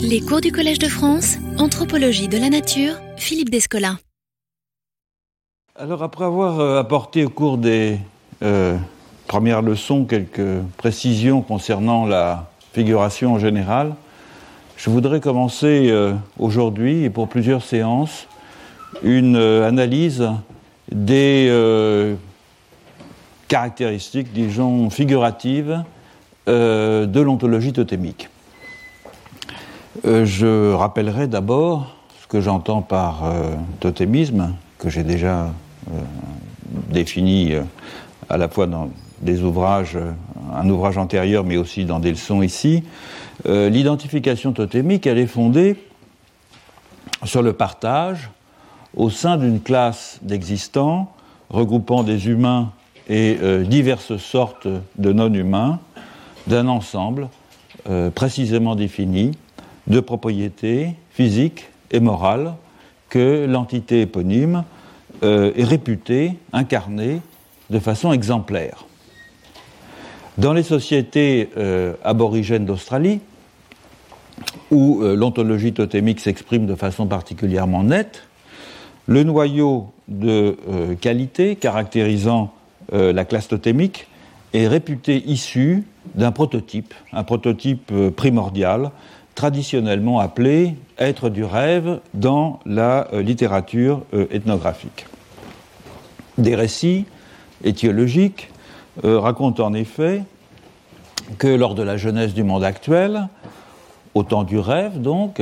Les cours du Collège de France, Anthropologie de la Nature, Philippe Descola. Alors après avoir euh, apporté au cours des euh, premières leçons quelques précisions concernant la figuration en général, je voudrais commencer euh, aujourd'hui et pour plusieurs séances une analyse des caractéristiques, disons, figuratives de l'ontologie totémique. Je rappellerai d'abord ce que j'entends par totémisme, que j'ai déjà euh, défini euh, à la fois dans des ouvrages, euh, un ouvrage antérieur, mais aussi dans des leçons ici. L'identification totémique, elle est fondée sur le partage au sein d'une classe d'existants regroupant des humains et diverses sortes de non-humains, d'un ensemble précisément défini de propriétés physiques et morales que l'entité éponyme euh, est réputé, incarné de façon exemplaire. Dans les sociétés euh, aborigènes d'Australie, où euh, l'ontologie totémique s'exprime de façon particulièrement nette, le noyau de qualité caractérisant la classe totémique est réputé issu d'un prototype, un prototype primordial, traditionnellement appelé être du rêve dans la littérature ethnographique. Des récits étiologiques euh, racontent en effet que lors de la jeunesse du monde actuel, au temps du rêve donc,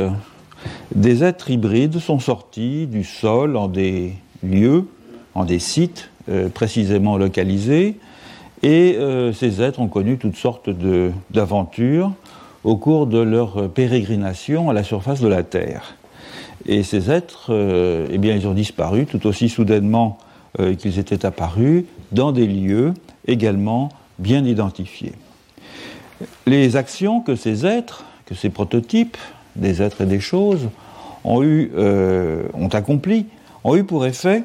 des êtres hybrides sont sortis du sol en des lieux, en des sites euh, précisément localisés, et euh, ces êtres ont connu toutes sortes d'aventures au cours de leur pérégrination à la surface de la Terre. Et ces êtres, eh bien, ils ont disparu tout aussi soudainement euh, qu'ils étaient apparus dans des lieux également bien identifiés. Les actions que ces êtres, que ces prototypes, des êtres et des choses, ont, eu, euh, ont accompli, ont eu pour effet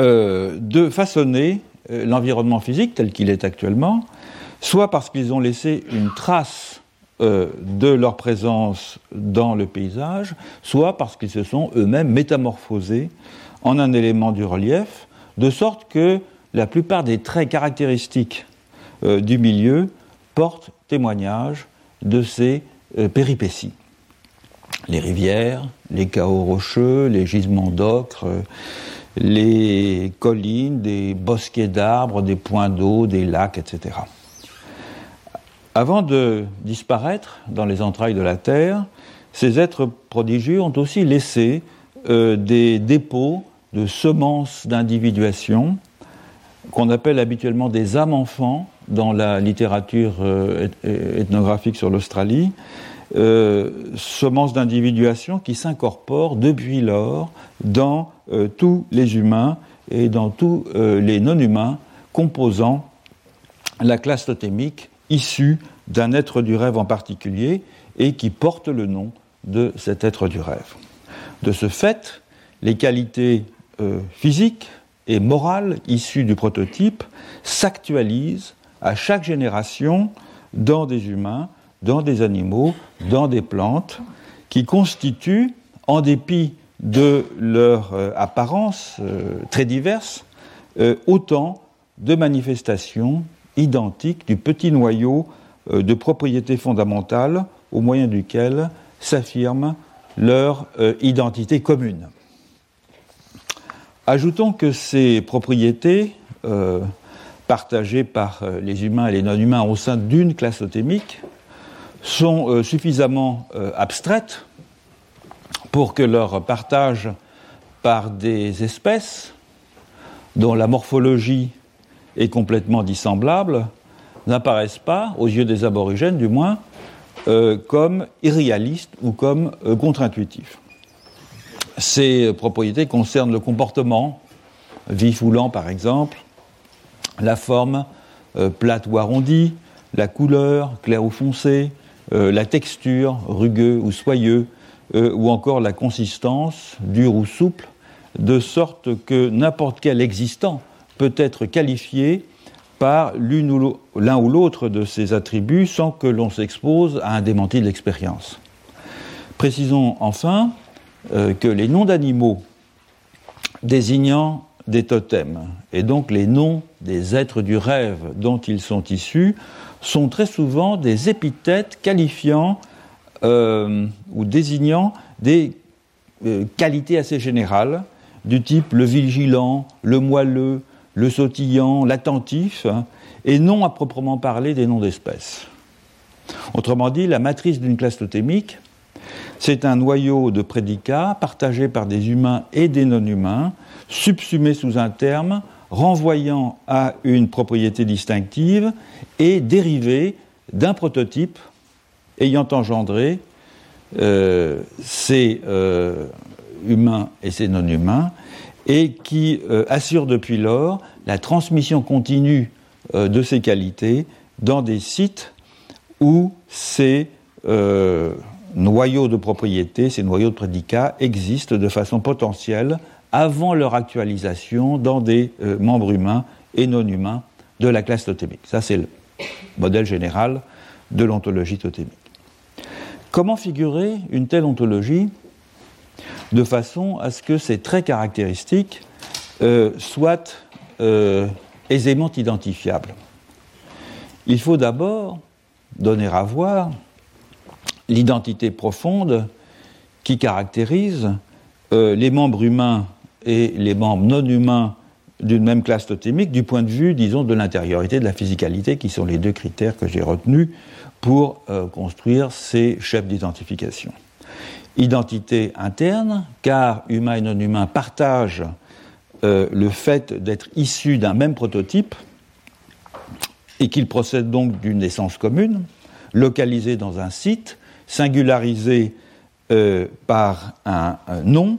euh, de façonner l'environnement physique tel qu'il est actuellement, soit parce qu'ils ont laissé une trace de leur présence dans le paysage, soit parce qu'ils se sont eux-mêmes métamorphosés en un élément du relief, de sorte que la plupart des traits caractéristiques euh, du milieu portent témoignage de ces euh, péripéties. Les rivières, les chaos rocheux, les gisements d'ocre, euh, les collines, des bosquets d'arbres, des points d'eau, des lacs, etc. Avant de disparaître dans les entrailles de la Terre, ces êtres prodigieux ont aussi laissé des dépôts de semences d'individuation qu'on appelle habituellement des âmes-enfants dans la littérature euh, ethnographique sur l'Australie, euh, semences d'individuation qui s'incorporent depuis lors dans euh, tous les humains et dans tous les non-humains composant la classe totémique issue d'un être du rêve en particulier et qui porte le nom de cet être du rêve. De ce fait, les qualités euh, physique et morale issue du prototype s'actualise à chaque génération dans des humains, dans des animaux, dans des plantes, qui constituent, en dépit de leur euh, apparence euh, très diverse, autant de manifestations identiques du petit noyau de propriétés fondamentales au moyen duquel s'affirme leur identité commune. Ajoutons que ces propriétés, euh, partagées par euh, les humains et les non-humains au sein d'une classe totémique, sont euh, suffisamment abstraites pour que leur partage par des espèces dont la morphologie est complètement dissemblable n'apparaissent pas, aux yeux des aborigènes du moins, comme irréalistes ou comme contre-intuitifs. Ces propriétés concernent le comportement, vif ou lent par exemple, la forme, euh, plate ou arrondie, la couleur, clair ou foncé, euh, la texture, rugueux ou soyeux, euh, ou encore la consistance, dur ou souple, de sorte que n'importe quel existant peut être qualifié par l'un ou l'autre de ces attributs sans que l'on s'expose à un démenti de l'expérience. Précisons enfin euh, que les noms d'animaux désignant des totems, et donc les noms des êtres du rêve dont ils sont issus, sont très souvent des épithètes qualifiant euh, ou désignant des euh, qualités assez générales du type le vigilant, le moelleux, le sautillant, l'attentif, hein, et non à proprement parler des noms d'espèces. Autrement dit, la matrice d'une classe totémique, c'est un noyau de prédicats partagé par des humains et des non-humains, subsumé sous un terme, renvoyant à une propriété distinctive et dérivé d'un prototype ayant engendré euh, ces euh, humains et ces non-humains, et qui euh, assure depuis lors la transmission continue de ces qualités dans des sites où ces noyaux de propriété, ces noyaux de prédicats existent de façon potentielle avant leur actualisation dans des membres humains et non humains de la classe totémique. Ça, c'est le modèle général de l'ontologie totémique. Comment figurer une telle ontologie de façon à ce que ces traits caractéristiques euh, soient euh, aisément identifiables Il faut d'abord donner à voir l'identité profonde qui caractérise euh, les membres humains et les membres non humains d'une même classe totémique du point de vue, disons, de l'intériorité, de la physicalité, qui sont les deux critères que j'ai retenus pour construire ces chefs d'identification. Identité interne, car humain et non humain partagent euh, le fait d'être issus d'un même prototype et qu'ils procèdent donc d'une naissance commune, localisée dans un site, singularisé euh, par un, nom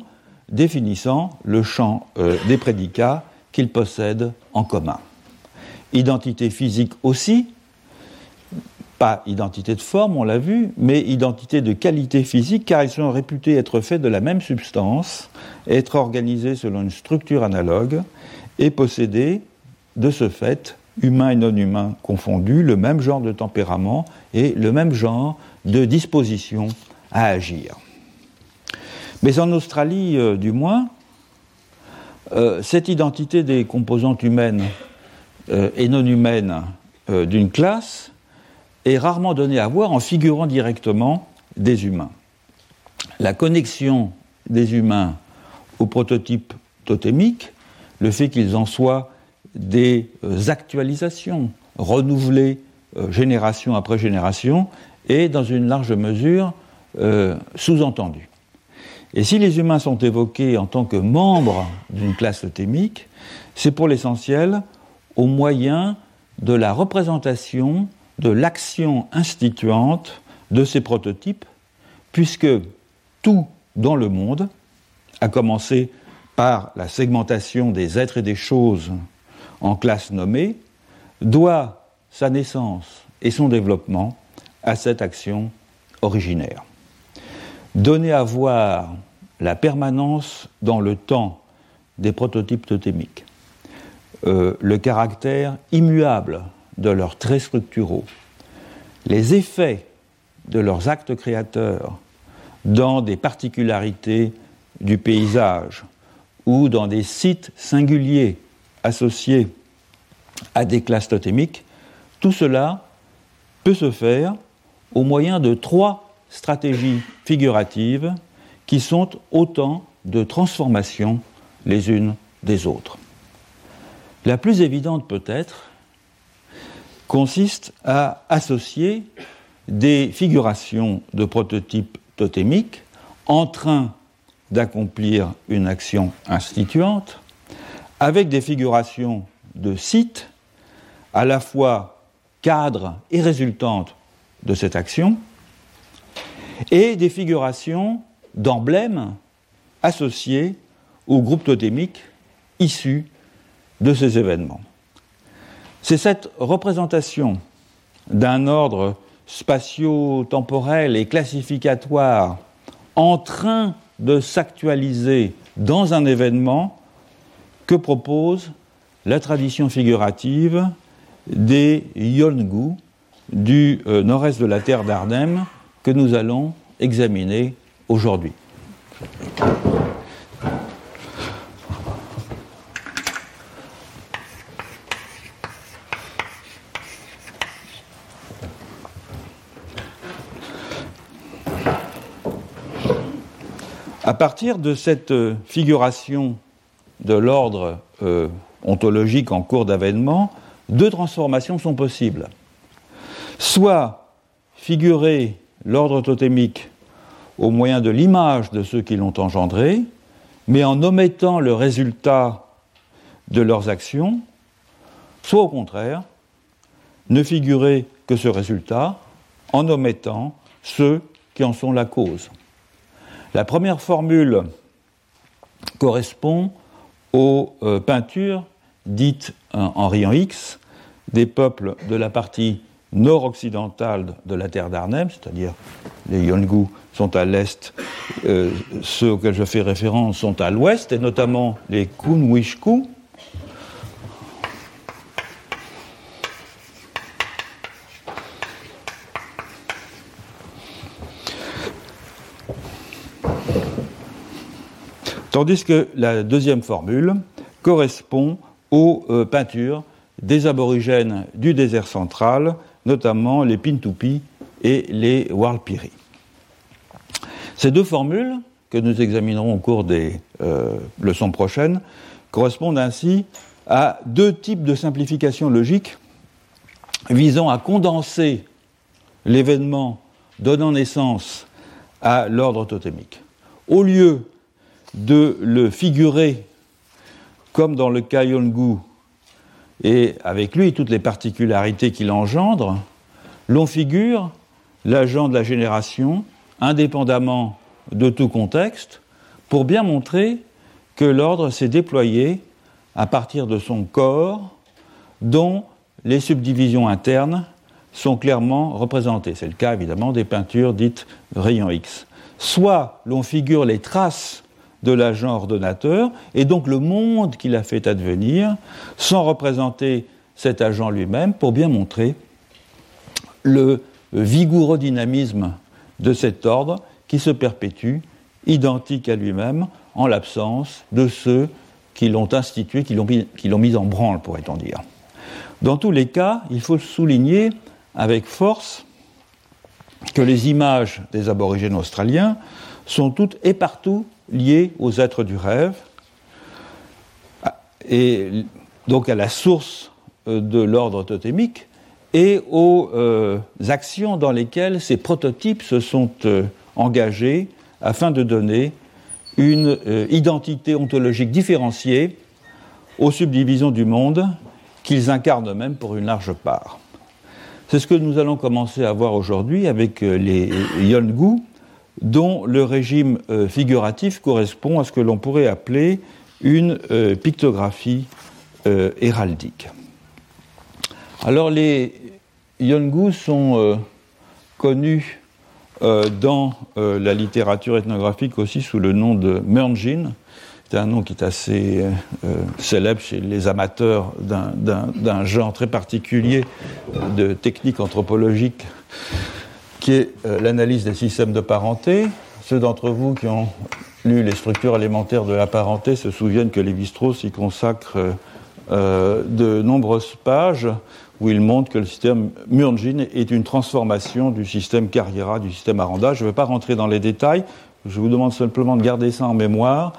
définissant le champ des prédicats qu'ils possèdent en commun. Identité physique aussi, pas identité de forme, on l'a vu, mais identité de qualité physique, car ils sont réputés être faits de la même substance, être organisés selon une structure analogue et posséder, de ce fait, humains et non humains confondus, le même genre de tempérament et le même genre de disposition à agir. Mais en Australie, euh, du moins, euh, cette identité des composantes humaines euh, et non humaines d'une classe est rarement donné à voir en figurant directement des humains. La connexion des humains au prototype totémique, le fait qu'ils en soient des euh, actualisations renouvelées euh, génération après génération, est dans une large mesure euh, sous-entendu. Et si les humains sont évoqués en tant que membres d'une classe totémique, c'est pour l'essentiel au moyen de la représentation de l'action instituante de ces prototypes, puisque tout dans le monde, à commencer par la segmentation des êtres et des choses en classes nommées, doit sa naissance et son développement à cette action originaire. Donner à voir la permanence dans le temps des prototypes totémiques, euh, le caractère immuable de leurs traits structuraux, les effets de leurs actes créateurs dans des particularités du paysage ou dans des sites singuliers associés à des classes totémiques, tout cela peut se faire au moyen de trois stratégies figuratives qui sont autant de transformations les unes des autres. La plus évidente peut-être consiste à associer des figurations de prototypes totémiques en train d'accomplir une action instituante avec des figurations de sites à la fois cadres et résultantes de cette action et des figurations d'emblèmes associés au groupe totémique issu de ces événements. C'est cette représentation d'un ordre spatio-temporel et classificatoire en train de s'actualiser dans un événement que propose la tradition figurative des Yolngu du nord-est de la terre d'Arnhem que nous allons examiner aujourd'hui. À partir de cette euh, figuration de l'ordre euh, ontologique en cours d'avènement, deux transformations sont possibles. Soit figurer l'ordre totémique au moyen de l'image de ceux qui l'ont engendré, mais en omettant le résultat de leurs actions, soit au contraire, ne figurer que ce résultat en omettant ceux qui en sont la cause. La première formule correspond aux euh, peintures dites en rayon X des peuples de la partie nord-occidentale de la terre d'Arnhem, c'est-à-dire les Yongu sont à l'est, euh, ceux auxquels je fais référence sont à l'ouest, et notamment les Kunwishku, Tandis que la deuxième formule correspond aux euh, peintures des aborigènes du désert central, notamment les Pintupi et les Warlpiri. Ces deux formules, que nous examinerons au cours des euh, leçons prochaines, correspondent ainsi à deux types de simplifications logiques visant à condenser l'événement donnant naissance à l'ordre totémique. Au lieu de le figurer comme dans le cas Yongu, et avec lui toutes les particularités qu'il engendre, l'on figure l'agent de la génération indépendamment de tout contexte pour bien montrer que l'ordre s'est déployé à partir de son corps dont les subdivisions internes sont clairement représentées. C'est le cas évidemment des peintures dites rayon X. Soit l'on figure les traces de l'agent ordonnateur, et donc le monde qu'il a fait advenir, sans représenter cet agent lui-même, pour bien montrer le vigoureux dynamisme de cet ordre qui se perpétue, identique à lui-même, en l'absence de ceux qui l'ont institué, qui l'ont mis en branle, pourrait-on dire. Dans tous les cas, il faut souligner avec force que les images des aborigènes australiens sont toutes et partout liées aux êtres du rêve, et donc à la source euh, de l'ordre totémique, et aux euh, actions dans lesquelles ces prototypes se sont euh, engagés afin de donner une identité ontologique différenciée aux subdivisions du monde qu'ils incarnent eux-mêmes pour une large part. C'est ce que nous allons commencer à voir aujourd'hui avec les Yongu, dont le régime euh, figuratif correspond à ce que l'on pourrait appeler une euh, pictographie euh, héraldique. Alors les Yongu sont connus dans la littérature ethnographique aussi sous le nom de Murnjin. C'est un nom qui est assez célèbre chez les amateurs d'un genre très particulier de techniques anthropologiques qui est euh, l'analyse des systèmes de parenté. Ceux d'entre vous qui ont lu les structures élémentaires de la parenté se souviennent que Lévi-Strauss y consacre euh, de nombreuses pages où il montre que le système Murgin est une transformation du système Carriera, du système Aranda. Je ne vais pas rentrer dans les détails, je vous demande simplement de garder ça en mémoire,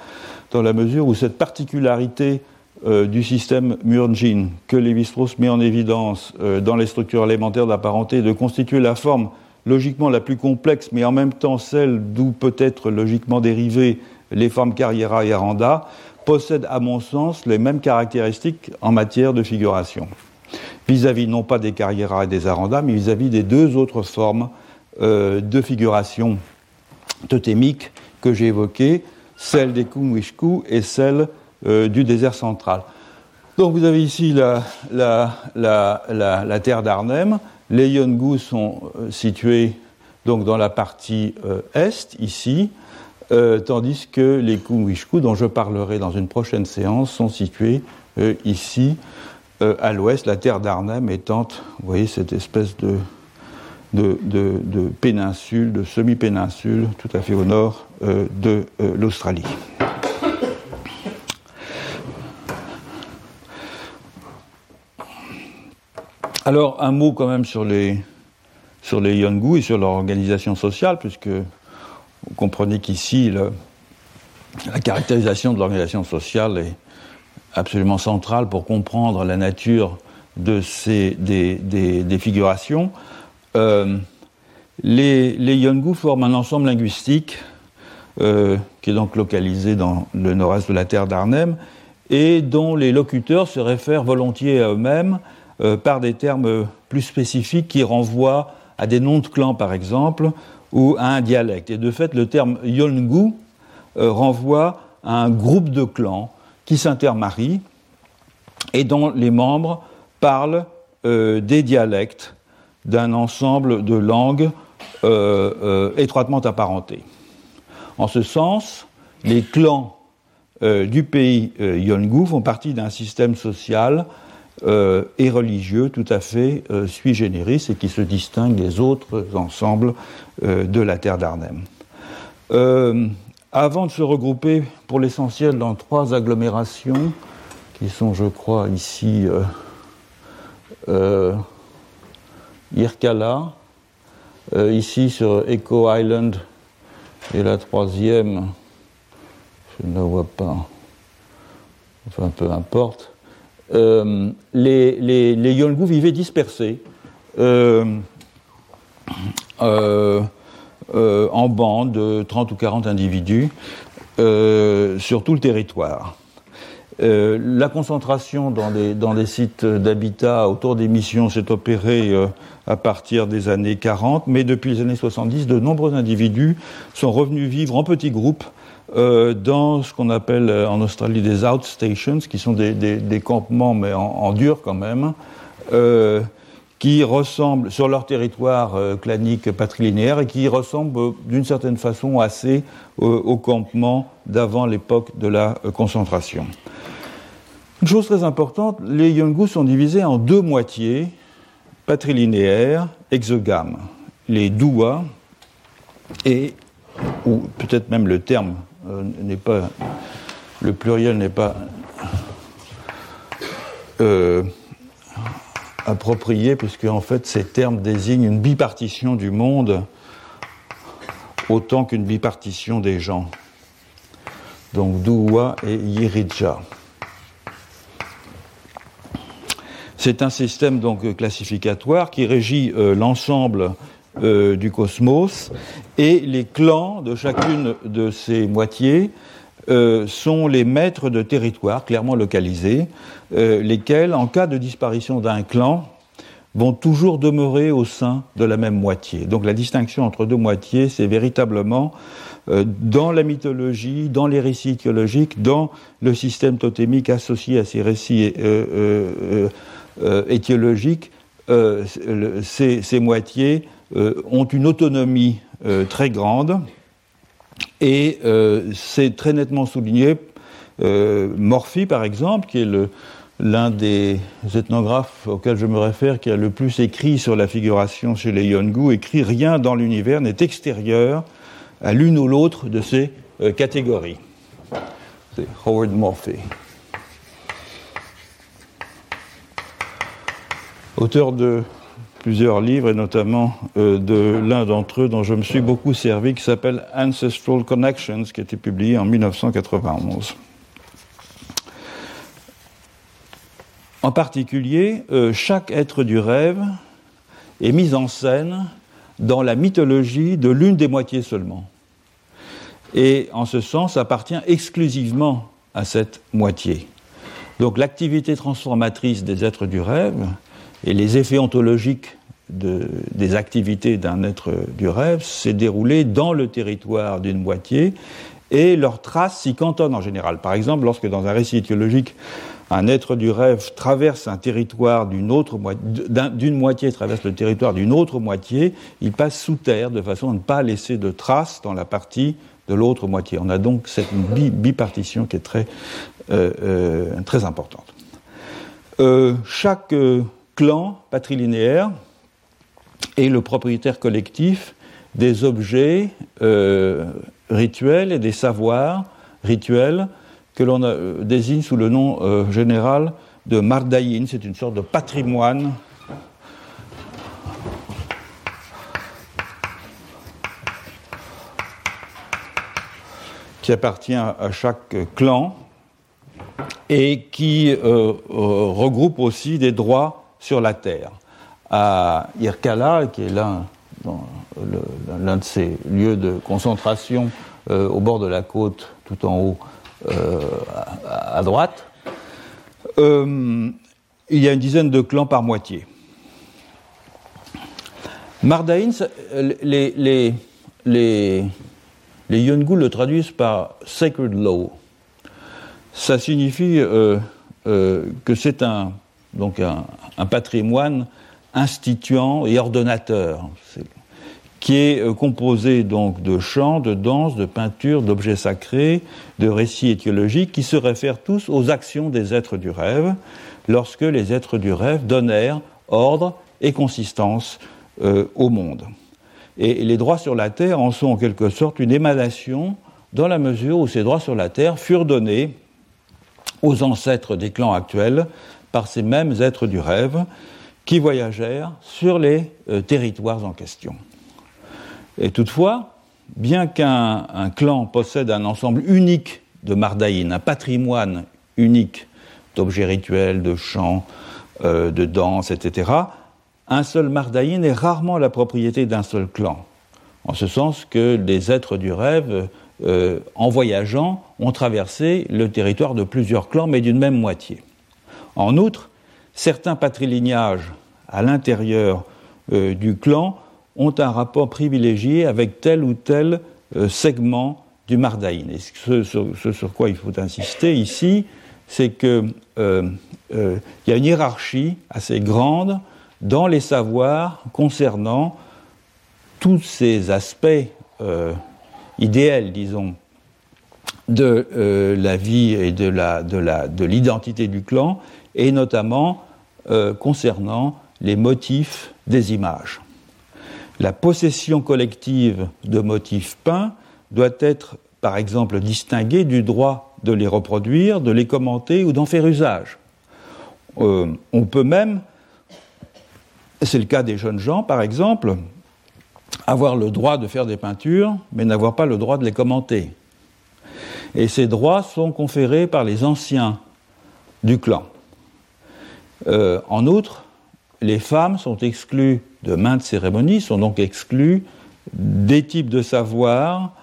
dans la mesure où cette particularité euh, du système Murgin que Lévi-Strauss met en évidence dans les structures élémentaires de la parenté de constituer la forme logiquement la plus complexe, mais en même temps celle d'où peut-être logiquement dérivées les formes Carriera et Aranda, possèdent à mon sens les mêmes caractéristiques en matière de figuration. Vis-à-vis non pas des Carriera et des Aranda, mais vis-à-vis des deux autres formes euh, de figuration totémique que j'ai évoquées, celle des Kumwishku et celle euh, du désert central. Donc vous avez ici la terre d'Arnhem, les Yongu sont euh, situés donc dans la partie euh, est, ici, euh, tandis que les Kumwishku, dont je parlerai dans une prochaine séance, sont situés ici, à l'ouest, la terre d'Arnhem étant, vous voyez, cette espèce de, de, péninsule, de semi-péninsule, tout à fait au nord de l'Australie. Alors, un mot quand même sur les, sur Yongu et sur leur organisation sociale, puisque vous comprenez qu'ici, la caractérisation de l'organisation sociale est absolument centrale pour comprendre la nature de ces, des, figurations. Euh, les, les Yongu forment un ensemble linguistique euh, qui est donc localisé dans le nord-est de la terre d'Arnhem et dont les locuteurs se réfèrent volontiers à eux-mêmes par des termes plus spécifiques qui renvoient à des noms de clans, par exemple, ou à un dialecte. Et de fait, le terme Yolngu euh, renvoie à un groupe de clans qui s'intermarient et dont les membres parlent euh, des dialectes d'un ensemble de langues étroitement apparentées. En ce sens, les clans du pays Yolngu font partie d'un système social euh, et religieux tout à fait euh, sui generis et qui se distingue des autres ensembles euh, de la terre d'Arnhem. avant de se regrouper pour l'essentiel dans trois agglomérations, qui sont, je crois, ici Irkala, ici sur Echo Island, et la troisième, je ne la vois pas, enfin peu importe, euh, les, les, Yolngu vivaient dispersés euh, euh, en bandes de 30 ou 40 individus sur tout le territoire. la concentration dans des, dans des sites d'habitat autour des missions s'est opérée à partir des années 40, mais depuis les années 70, de nombreux individus sont revenus vivre en petits groupes euh, dans ce qu'on appelle euh, en Australie des outstations, qui sont des, campements, mais en, dur quand même, euh, qui ressemblent sur leur territoire clanique patrilinéaire et qui ressemblent d'une certaine façon assez aux campements d'avant l'époque de la concentration. Une chose très importante, les Yungu sont divisés en deux moitiés patrilinéaires exogames. Les Dua, et, ou peut-être même le terme n'est pas. Le pluriel n'est pas euh, approprié, puisque en fait ces termes désignent une bipartition du monde autant qu'une bipartition des gens. Donc Douwa et Yirija. C'est un système donc classificatoire qui régit euh, l'ensemble euh, du cosmos, et les clans de chacune de ces moitiés euh, sont les maîtres de territoire clairement localisés, euh, lesquels, en cas de disparition d'un clan, vont toujours demeurer au sein de la même moitié. Donc la distinction entre deux moitiés, c'est véritablement dans la mythologie, dans les récits étiologiques, dans le système totémique associé à ces récits étiologiques, ces, moitiés ont une autonomie euh, très grande et euh, c'est très nettement souligné. Morphy, par exemple, qui est l'un des ethnographes auxquels je me réfère, qui a le plus écrit sur la figuration chez les Yongu, écrit Rien dans l'univers n'est extérieur à l'une ou l'autre de ces catégories. C'est Howard Morphy. Auteur de plusieurs livres, et notamment euh, de l'un d'entre eux dont je me suis beaucoup servi, qui s'appelle Ancestral Connections, qui a été publié en 1991. En particulier, euh, chaque être du rêve est mis en scène dans la mythologie de l'une des moitiés seulement. Et en ce sens, appartient exclusivement à cette moitié. Donc l'activité transformatrice des êtres du rêve et les effets ontologiques des activités d'un être du rêve s'est déroulé dans le territoire d'une moitié et leurs traces s'y cantonnent en général. Par exemple, lorsque dans un récit étiologique, un être du rêve traverse un territoire d'une autre d'une moitié traverse le territoire d'une autre moitié, il passe sous terre de façon à ne pas laisser de traces dans la partie de l'autre moitié. On a donc cette bipartition qui est très, euh, euh, très importante. Euh, chaque clan patrilinéaire est le propriétaire collectif des objets rituels et des savoirs rituels que l'on désigne sous le nom général de Mardaïn. C'est une sorte de patrimoine qui appartient à chaque clan et qui euh, euh, regroupe aussi des droits sur la terre. À Irkala, qui est l'un de ces lieux de concentration euh, au bord de la côte, tout en haut à, droite, il y a une dizaine de clans par moitié. Mardaïn, les, les, le traduisent par sacred law. Ça signifie euh, euh, que c'est donc un, patrimoine instituant et ordonnateur, qui est euh, composé donc de chants, de danses, de peintures, d'objets sacrés, de récits étiologiques qui se réfèrent tous aux actions des êtres du rêve, lorsque les êtres du rêve donnèrent ordre et consistance au monde. Et les droits sur la terre en sont en quelque sorte une émanation dans la mesure où ces droits sur la terre furent donnés aux ancêtres des clans actuels par ces mêmes êtres du rêve qui voyagèrent sur les euh, territoires en question. Et toutefois, bien qu'un clan possède un ensemble unique de mardaïnes, un patrimoine unique d'objets rituels, de chants, euh, de danses, etc., un seul Mardaïn est rarement la propriété d'un seul clan, en ce sens que les êtres du rêve, euh, en voyageant, ont traversé le territoire de plusieurs clans, mais d'une même moitié. En outre, certains patrilignages à l'intérieur euh, du clan ont un rapport privilégié avec tel ou tel euh, segment du Mardaïn. Et ce, sur quoi il faut insister ici, c'est qu'il y a une hiérarchie assez grande dans les savoirs concernant tous ces aspects euh, idéaux, disons, de euh, la vie et de l'identité du clan, et notamment euh, concernant les motifs des images. La possession collective de motifs peints doit être, par exemple, distinguée du droit de les reproduire, de les commenter ou d'en faire usage. on peut même c'est le cas des jeunes gens, par exemple, avoir le droit de faire des peintures, mais n'avoir pas le droit de les commenter. Et ces droits sont conférés par les anciens du clan. Euh, en outre, les femmes sont exclues de maintes cérémonies, sont donc exclues des types de savoirs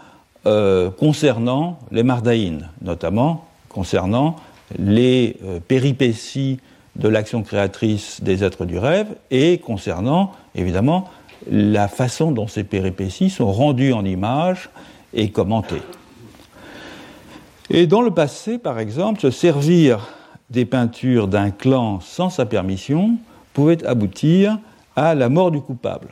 euh, concernant les mardaïnes, notamment concernant les euh, péripéties de l'action créatrice des êtres du rêve et concernant évidemment la façon dont ces péripéties sont rendues en images et commentées. Et dans le passé, par exemple, se servir des peintures d'un clan sans sa permission pouvait aboutir à la mort du coupable.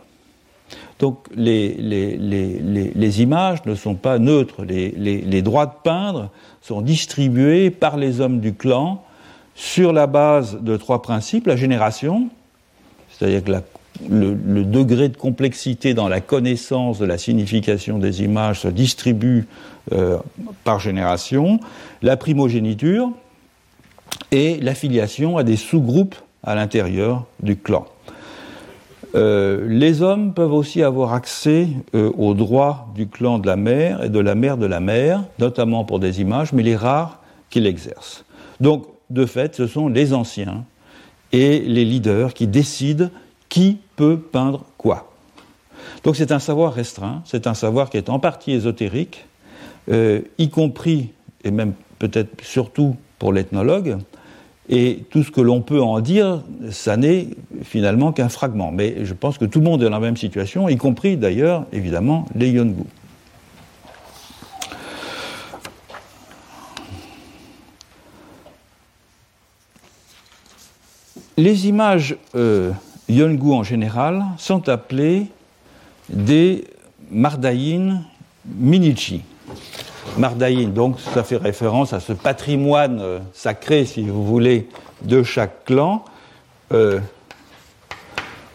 Donc les, les, images ne sont pas neutres, les, droits de peindre sont distribués par les hommes du clan sur la base de trois principes, la génération, c'est-à-dire que le, degré de complexité dans la connaissance de la signification des images se distribue euh, par génération, la primogéniture et l'affiliation à des sous-groupes à l'intérieur du clan. Euh, les hommes peuvent aussi avoir accès euh, aux droits du clan de la mère et de la mère de la mère, notamment pour des images, mais les rares qui l'exercent. Donc de fait, ce sont les anciens et les leaders qui décident qui peut peindre quoi. Donc c'est un savoir restreint, c'est un savoir qui est en partie ésotérique, euh, y compris, et même peut-être surtout pour l'ethnologue, et tout ce que l'on peut en dire, ça n'est finalement qu'un fragment. Mais je pense que tout le monde est dans la même situation, y compris d'ailleurs, évidemment, les Yongu. Les images euh, Yongu en général sont appelées des Mardaïn Minichi. Mardaïn, donc ça fait référence à ce patrimoine euh, sacré, si vous voulez, de chaque clan, euh,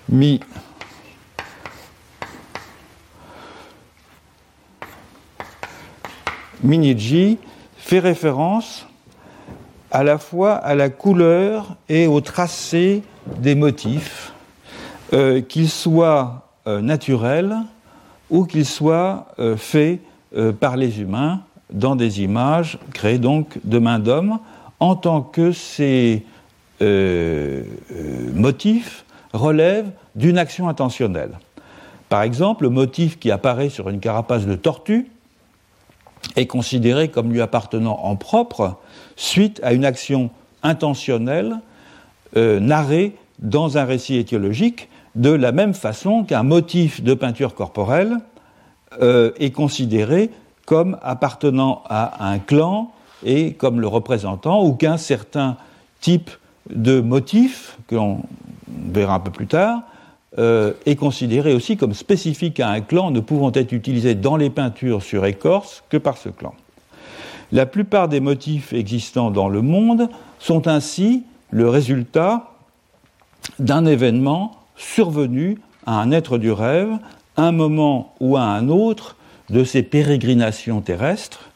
mi Miniji fait référence à la fois à la couleur et au tracé des motifs, euh, qu'ils soient euh, naturels ou qu'ils soient faits par les humains dans des images créées donc de main d'homme, en tant que ces motifs relèvent d'une action intentionnelle. Par exemple, le motif qui apparaît sur une carapace de tortue est considéré comme lui appartenant en propre suite à une action intentionnelle euh, narrée dans un récit étiologique, de la même façon qu'un motif de peinture corporelle euh, est considéré comme appartenant à un clan et comme le représentant, ou qu'un certain type de motif, que l'on verra un peu plus tard, euh, est considéré aussi comme spécifique à un clan, ne pouvant être utilisé dans les peintures sur écorce que par ce clan. La plupart des motifs existants dans le monde sont ainsi le résultat d'un événement survenu à un être du rêve, un moment ou à un autre de ses pérégrinations terrestres,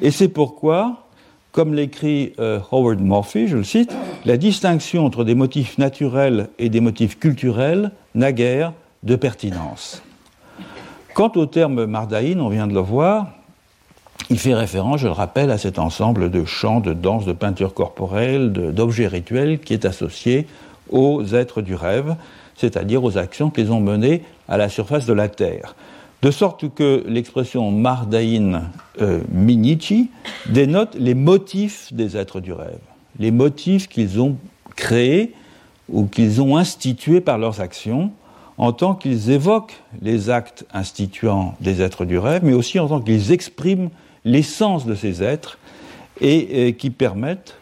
et c'est pourquoi, comme l'écrit euh, Howard Murphy, je le cite, la distinction entre des motifs naturels et des motifs culturels n'a guère de pertinence. Quant au terme Mardaïn, on vient de le voir, il fait référence, je le rappelle, à cet ensemble de chants, de danses, de peintures corporelles, d'objets rituels qui est associé aux êtres du rêve, c'est-à-dire aux actions qu'ils ont menées à la surface de la Terre. De sorte que l'expression Mardaïn euh, Minichi dénote les motifs des êtres du rêve, les motifs qu'ils ont créés ou qu'ils ont institués par leurs actions, en tant qu'ils évoquent les actes instituant des êtres du rêve, mais aussi en tant qu'ils expriment l'essence de ces êtres et, qui permettent,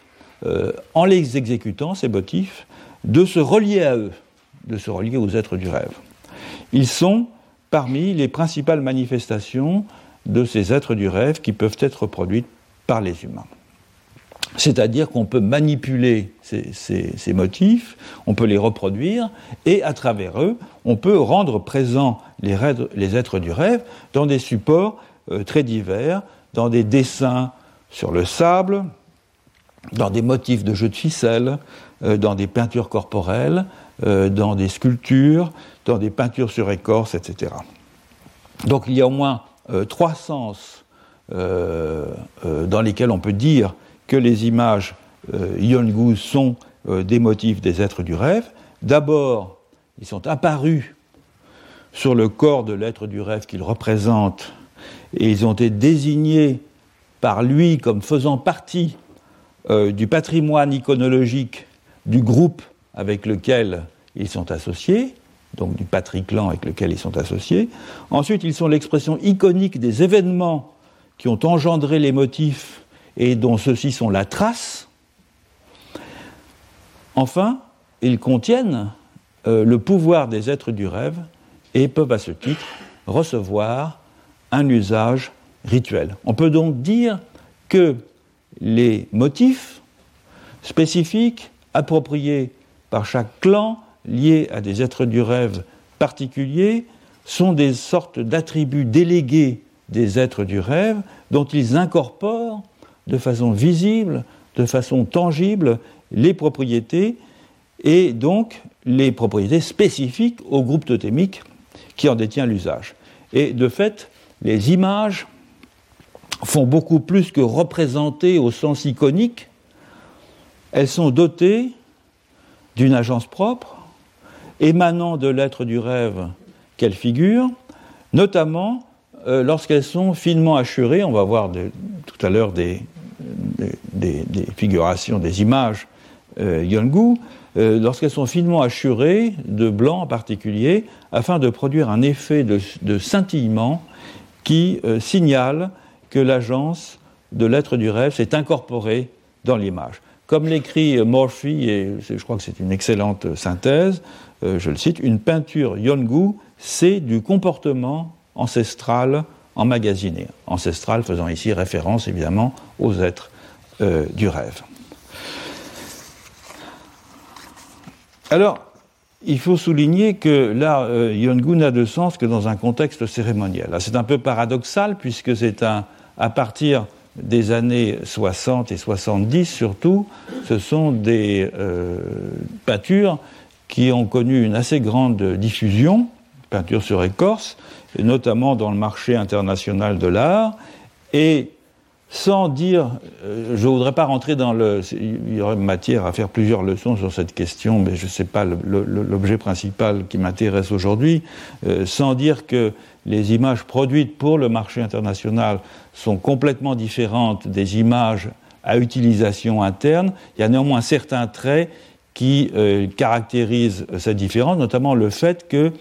euh, en les exécutant, ces motifs, de se relier à eux, de se relier aux êtres du rêve. Ils sont parmi les principales manifestations de ces êtres du rêve qui peuvent être produites par les humains. C'est-à-dire qu'on peut manipuler ces, motifs, on peut les reproduire, et à travers eux, on peut rendre présents les, êtres du rêve dans des supports euh, très divers, dans des dessins sur le sable, dans des motifs de jeux de ficelle, euh, dans des peintures corporelles, dans des sculptures, dans des peintures sur écorce, etc. Donc il y a au moins euh, trois sens dans lesquels on peut dire que les images Yongu sont des motifs des êtres du rêve. D'abord, ils sont apparus sur le corps de l'être du rêve qu'ils représentent et ils ont été désignés par lui comme faisant partie euh, du patrimoine iconologique du groupe avec lequel ils sont associés, donc du patriclan avec lequel ils sont associés. Ensuite, ils sont l'expression iconique des événements qui ont engendré les motifs et dont ceux-ci sont la trace. Enfin, ils contiennent euh, le pouvoir des êtres du rêve et peuvent à ce titre recevoir un usage rituel. On peut donc dire que les motifs spécifiques, appropriés par chaque clan, liés à des êtres du rêve particuliers, sont des sortes d'attributs délégués des êtres du rêve dont ils incorporent de façon visible, de façon tangible, les propriétés et donc les propriétés spécifiques au groupe totémique qui en détient l'usage. Et de fait, les images font beaucoup plus que représenter au sens iconique, elles sont dotées d'une agence propre, émanant de l'être du rêve qu'elles figurent, notamment euh, lorsqu'elles sont finement hachurées, on va voir tout à l'heure des, figurations, des images euh, Yongu, euh, lorsqu'elles sont finement hachurées, de blanc en particulier, afin de produire un effet de scintillement qui euh, signale que l'agence de l'être du rêve s'est incorporée dans l'image. Comme l'écrit Morphy, et je crois que c'est une excellente synthèse, euh, je le cite, une peinture Yongu, c'est du comportement ancestral emmagasiné. Ancestral faisant ici référence évidemment aux êtres euh, du rêve. Alors, il faut souligner que l'art euh, Yongu n'a de sens que dans un contexte cérémoniel. C'est un peu paradoxal puisque c'est à partir des années 60 et 70 surtout, ce sont des euh, peintures qui ont connu une assez grande diffusion, peintures sur écorce, notamment dans le marché international de l'art, et sans dire, euh, je ne voudrais pas rentrer dans le. Il y aurait matière à faire plusieurs leçons sur cette question, mais je ne sais pas l'objet principal qui m'intéresse aujourd'hui, euh, sans dire que les images produites pour le marché international sont complètement différentes des images à utilisation interne. Il y a néanmoins certains traits qui euh, caractérisent cette différence, notamment le fait que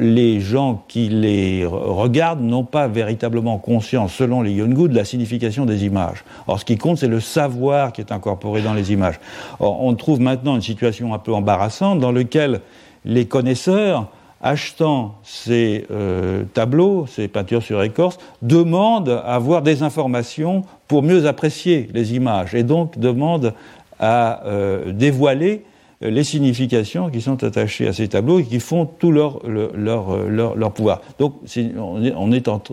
les gens qui les regardent n'ont pas véritablement conscience, selon les Yongu, de la signification des images. Or, ce qui compte, c'est le savoir qui est incorporé dans les images. Or, on trouve maintenant une situation un peu embarrassante dans laquelle les connaisseurs, achetant ces euh, tableaux, ces peintures sur écorce, demandent à avoir des informations pour mieux apprécier les images et donc demandent à euh, dévoiler les significations qui sont attachées à ces tableaux et qui font tout leur, leur, leur, pouvoir. Donc on, est,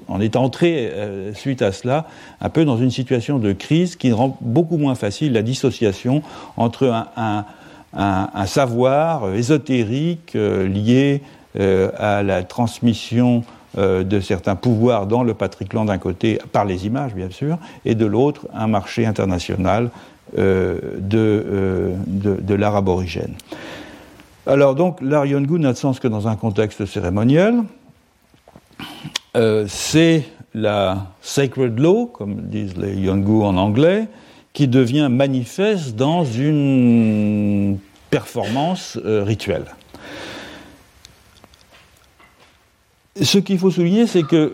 on, est entré, euh, suite à cela, un peu dans une situation de crise qui rend beaucoup moins facile la dissociation entre un, un, savoir ésotérique euh, lié euh, à la transmission de certains pouvoirs dans le patriclan d'un côté, par les images bien sûr, et de l'autre, un marché international euh, euh, de, de, l'art aborigène. Alors donc l'art Yongu n'a de sens que dans un contexte cérémoniel. Euh, c'est la sacred law, comme disent les Yongu en anglais, qui devient manifeste dans une performance rituelle. Ce qu'il faut souligner, c'est que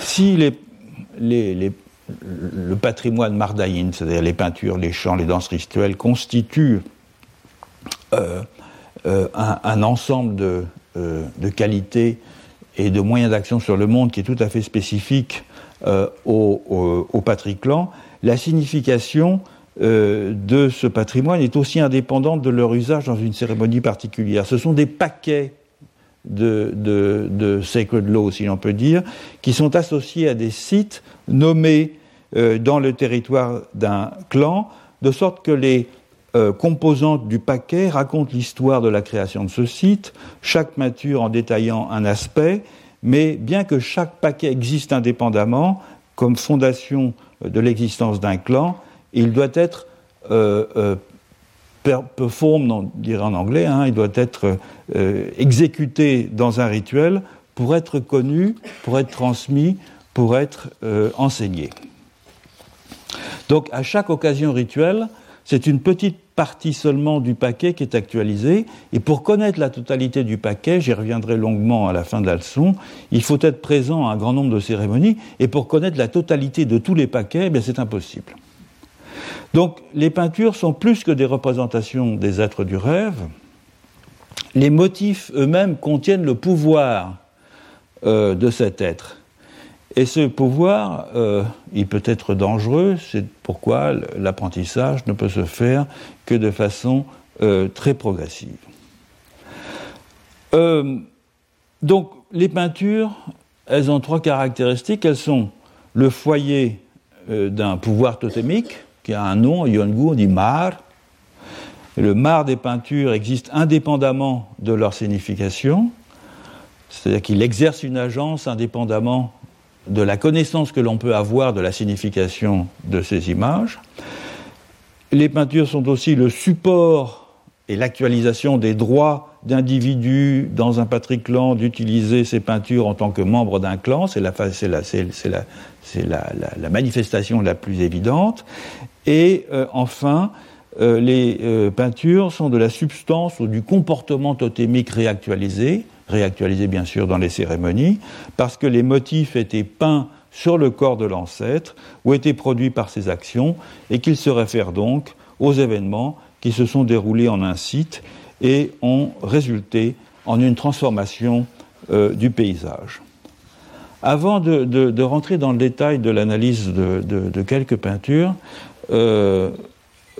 si les, les, le patrimoine mardaïn, c'est-à-dire les peintures, les chants, les danses rituelles, constituent euh, euh, un, ensemble de, euh, de, qualités et de moyens d'action sur le monde qui est tout à fait spécifique au, au, patriclan, la signification de ce patrimoine est aussi indépendante de leur usage dans une cérémonie particulière. Ce sont des paquets de, de, de, sacred law, si l'on peut dire, qui sont associés à des sites nommés euh, dans le territoire d'un clan, de sorte que les euh, composantes du paquet racontent l'histoire de la création de ce site, chaque mature en détaillant un aspect, mais bien que chaque paquet existe indépendamment, comme fondation de l'existence d'un clan, il doit être euh, euh performed, on dirait en anglais, hein, il doit être exécuté dans un rituel pour être connu, pour être transmis, pour être enseigné. Donc à chaque occasion rituelle, c'est une petite partie seulement du paquet qui est actualisée. Et pour connaître la totalité du paquet, j'y reviendrai longuement à la fin de la leçon, il faut être présent à un grand nombre de cérémonies. Et pour connaître la totalité de tous les paquets, eh c'est impossible. Donc les peintures sont plus que des représentations des êtres du rêve. Les motifs eux-mêmes contiennent le pouvoir euh, de cet être. Et ce pouvoir, euh, il peut être dangereux, c'est pourquoi l'apprentissage ne peut se faire que de façon euh, très progressive. Donc les peintures, elles ont trois caractéristiques. Elles sont le foyer d'un pouvoir totémique, qui a un nom, Yongu, on dit mar. Le mar des peintures existe indépendamment de leur signification, c'est-à-dire qu'il exerce une agence indépendamment de la connaissance que l'on peut avoir de la signification de ces images. Les peintures sont aussi le support et l'actualisation des droits d'individus dans un patriclan d'utiliser ces peintures en tant que membre d'un clan, c'est la, la, la, la, manifestation la plus évidente. Et euh, enfin, euh, les euh, peintures sont de la substance ou du comportement totémique réactualisé, réactualisé bien sûr dans les cérémonies, parce que les motifs étaient peints sur le corps de l'ancêtre ou étaient produits par ses actions et qu'ils se réfèrent donc aux événements qui se sont déroulés en un site et ont résulté en une transformation euh, du paysage. Avant de, rentrer dans le détail de l'analyse de, quelques peintures, euh,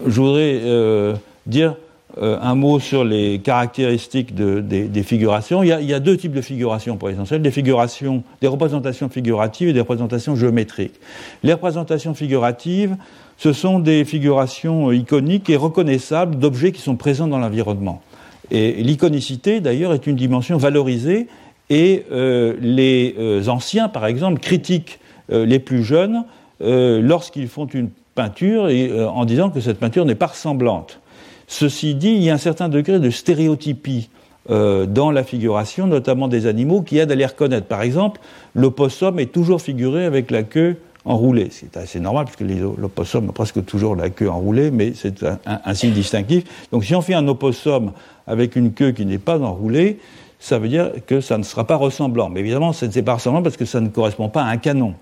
je voudrais euh, dire euh, un mot sur les caractéristiques des, figurations. Il y, a, deux types de figurations pour l'essentiel, des figurations, des représentations figuratives et des représentations géométriques. Les représentations figuratives, ce sont des figurations iconiques et reconnaissables d'objets qui sont présents dans l'environnement. Et l'iconicité, d'ailleurs, est une dimension valorisée et euh, les euh, anciens, par exemple, critiquent les plus jeunes lorsqu'ils font une peinture en disant que cette peinture n'est pas ressemblante. Ceci dit, il y a un certain degré de stéréotypie euh, dans la figuration, notamment des animaux, qui aident à les reconnaître. Par exemple, l'opossum est toujours figuré avec la queue enroulée. C'est assez normal, puisque l'opossum a presque toujours la queue enroulée, mais c'est un, signe distinctif. Donc si on fait un opossum avec une queue qui n'est pas enroulée, ça veut dire que ça ne sera pas ressemblant. Mais évidemment, ce n'est pas ressemblant parce que ça ne correspond pas à un canon.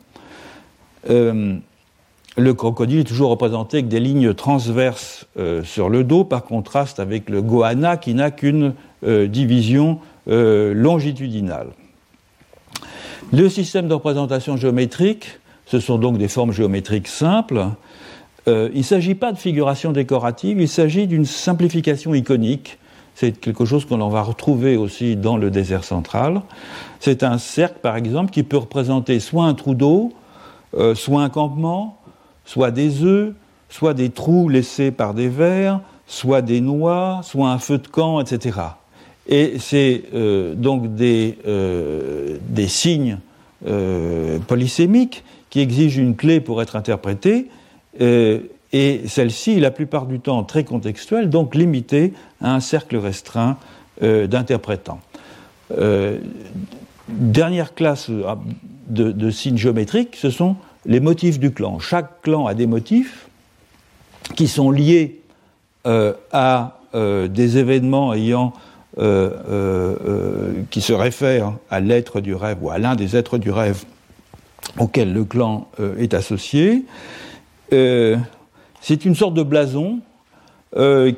Euh, le crocodile est toujours représenté avec des lignes transverses euh, sur le dos, par contraste avec le goanna qui n'a qu'une euh, division longitudinale. Le système de représentation géométrique, ce sont donc des formes géométriques simples. il ne s'agit pas de figuration décorative, il s'agit d'une simplification iconique. C'est quelque chose qu'on va retrouver aussi dans le désert central. C'est un cercle, par exemple, qui peut représenter soit un trou d'eau, soit un campement, soit des œufs, soit des trous laissés par des vers, soit des noix, soit un feu de camp, etc. Et c'est euh, donc des, euh, des signes euh, polysémiques qui exigent une clé pour être interprétés, et celle-ci, la plupart du temps très contextuelle, donc limitée à un cercle restreint d'interprétants. dernière classe de, de signes géométriques, ce sont les motifs du clan. Chaque clan a des motifs qui sont liés euh, à euh, des événements ayant, euh, qui se réfèrent à l'être du rêve ou à l'un des êtres du rêve auquel le clan est associé. C'est une sorte de blason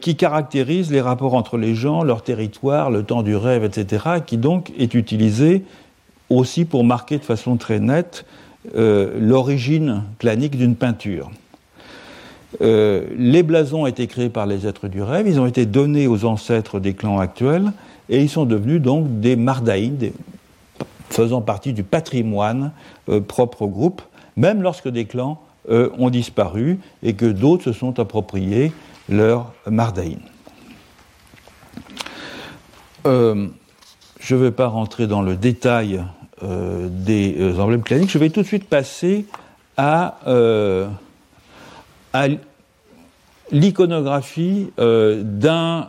qui caractérise les rapports entre les gens, leur territoire, le temps du rêve, etc., qui donc est utilisé aussi pour marquer de façon très nette euh, l'origine clanique d'une peinture. Euh, les blasons ont été créés par les êtres du rêve, ils ont été donnés aux ancêtres des clans actuels, et ils sont devenus donc des mardaïnes, faisant partie du patrimoine euh, propre au groupe, même lorsque des clans ont disparu et que d'autres se sont appropriés leur mardaïne. je ne vais pas rentrer dans le détail euh, des euh, emblèmes claniques, je vais tout de suite passer à, euh, l'iconographie d'un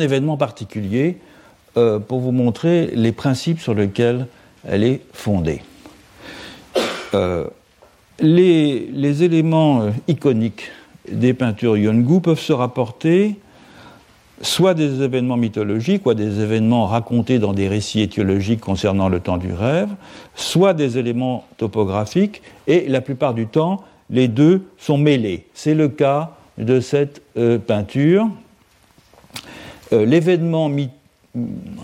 événement particulier pour vous montrer les principes sur lesquels elle est fondée. Les, les, éléments iconiques des peintures Yongu peuvent se rapporter soit des événements mythologiques, soit des événements racontés dans des récits étiologiques concernant le temps du rêve, soit des éléments topographiques, et la plupart du temps, les deux sont mêlés. C'est le cas de cette euh, peinture. Euh, l'événement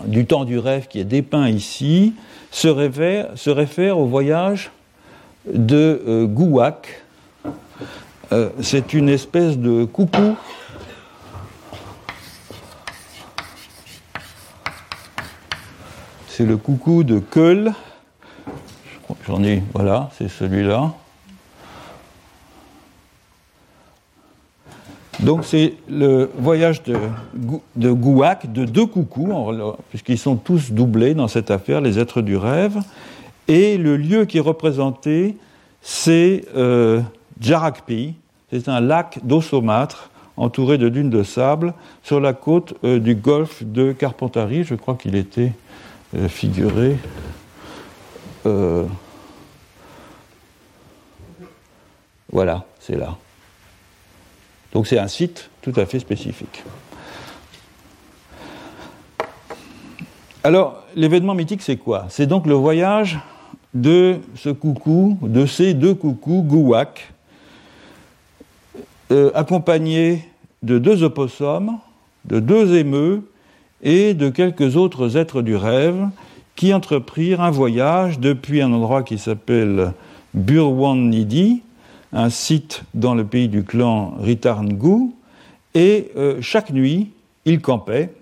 du temps du rêve qui est dépeint ici se réfère, au voyage de euh, Gouac. C'est une espèce de coucou c'est le coucou de Keul. J'en ai, voilà, c'est celui-là. Donc c'est le voyage de, Gouac, de deux coucous, puisqu'ils sont tous doublés dans cette affaire, les êtres du rêve. Et le lieu qui est représenté, c'est euh. C'est un lac d'eau saumâtre entouré de dunes de sable sur la côte euh, du golfe de Carpentari. Je crois qu'il était euh, figuré. Euh, voilà, c'est là. Donc c'est un site tout à fait spécifique. Alors, l'événement mythique, c'est quoi? C'est donc le voyage de ce coucou, de ces deux coucous, Gouac, euh, accompagnés de deux opossums, de deux émeux et de quelques autres êtres du rêve qui entreprirent un voyage depuis un endroit qui s'appelle Burwan Nidi, un site dans le pays du clan Ritarngu, Et euh, chaque nuit, ils campaient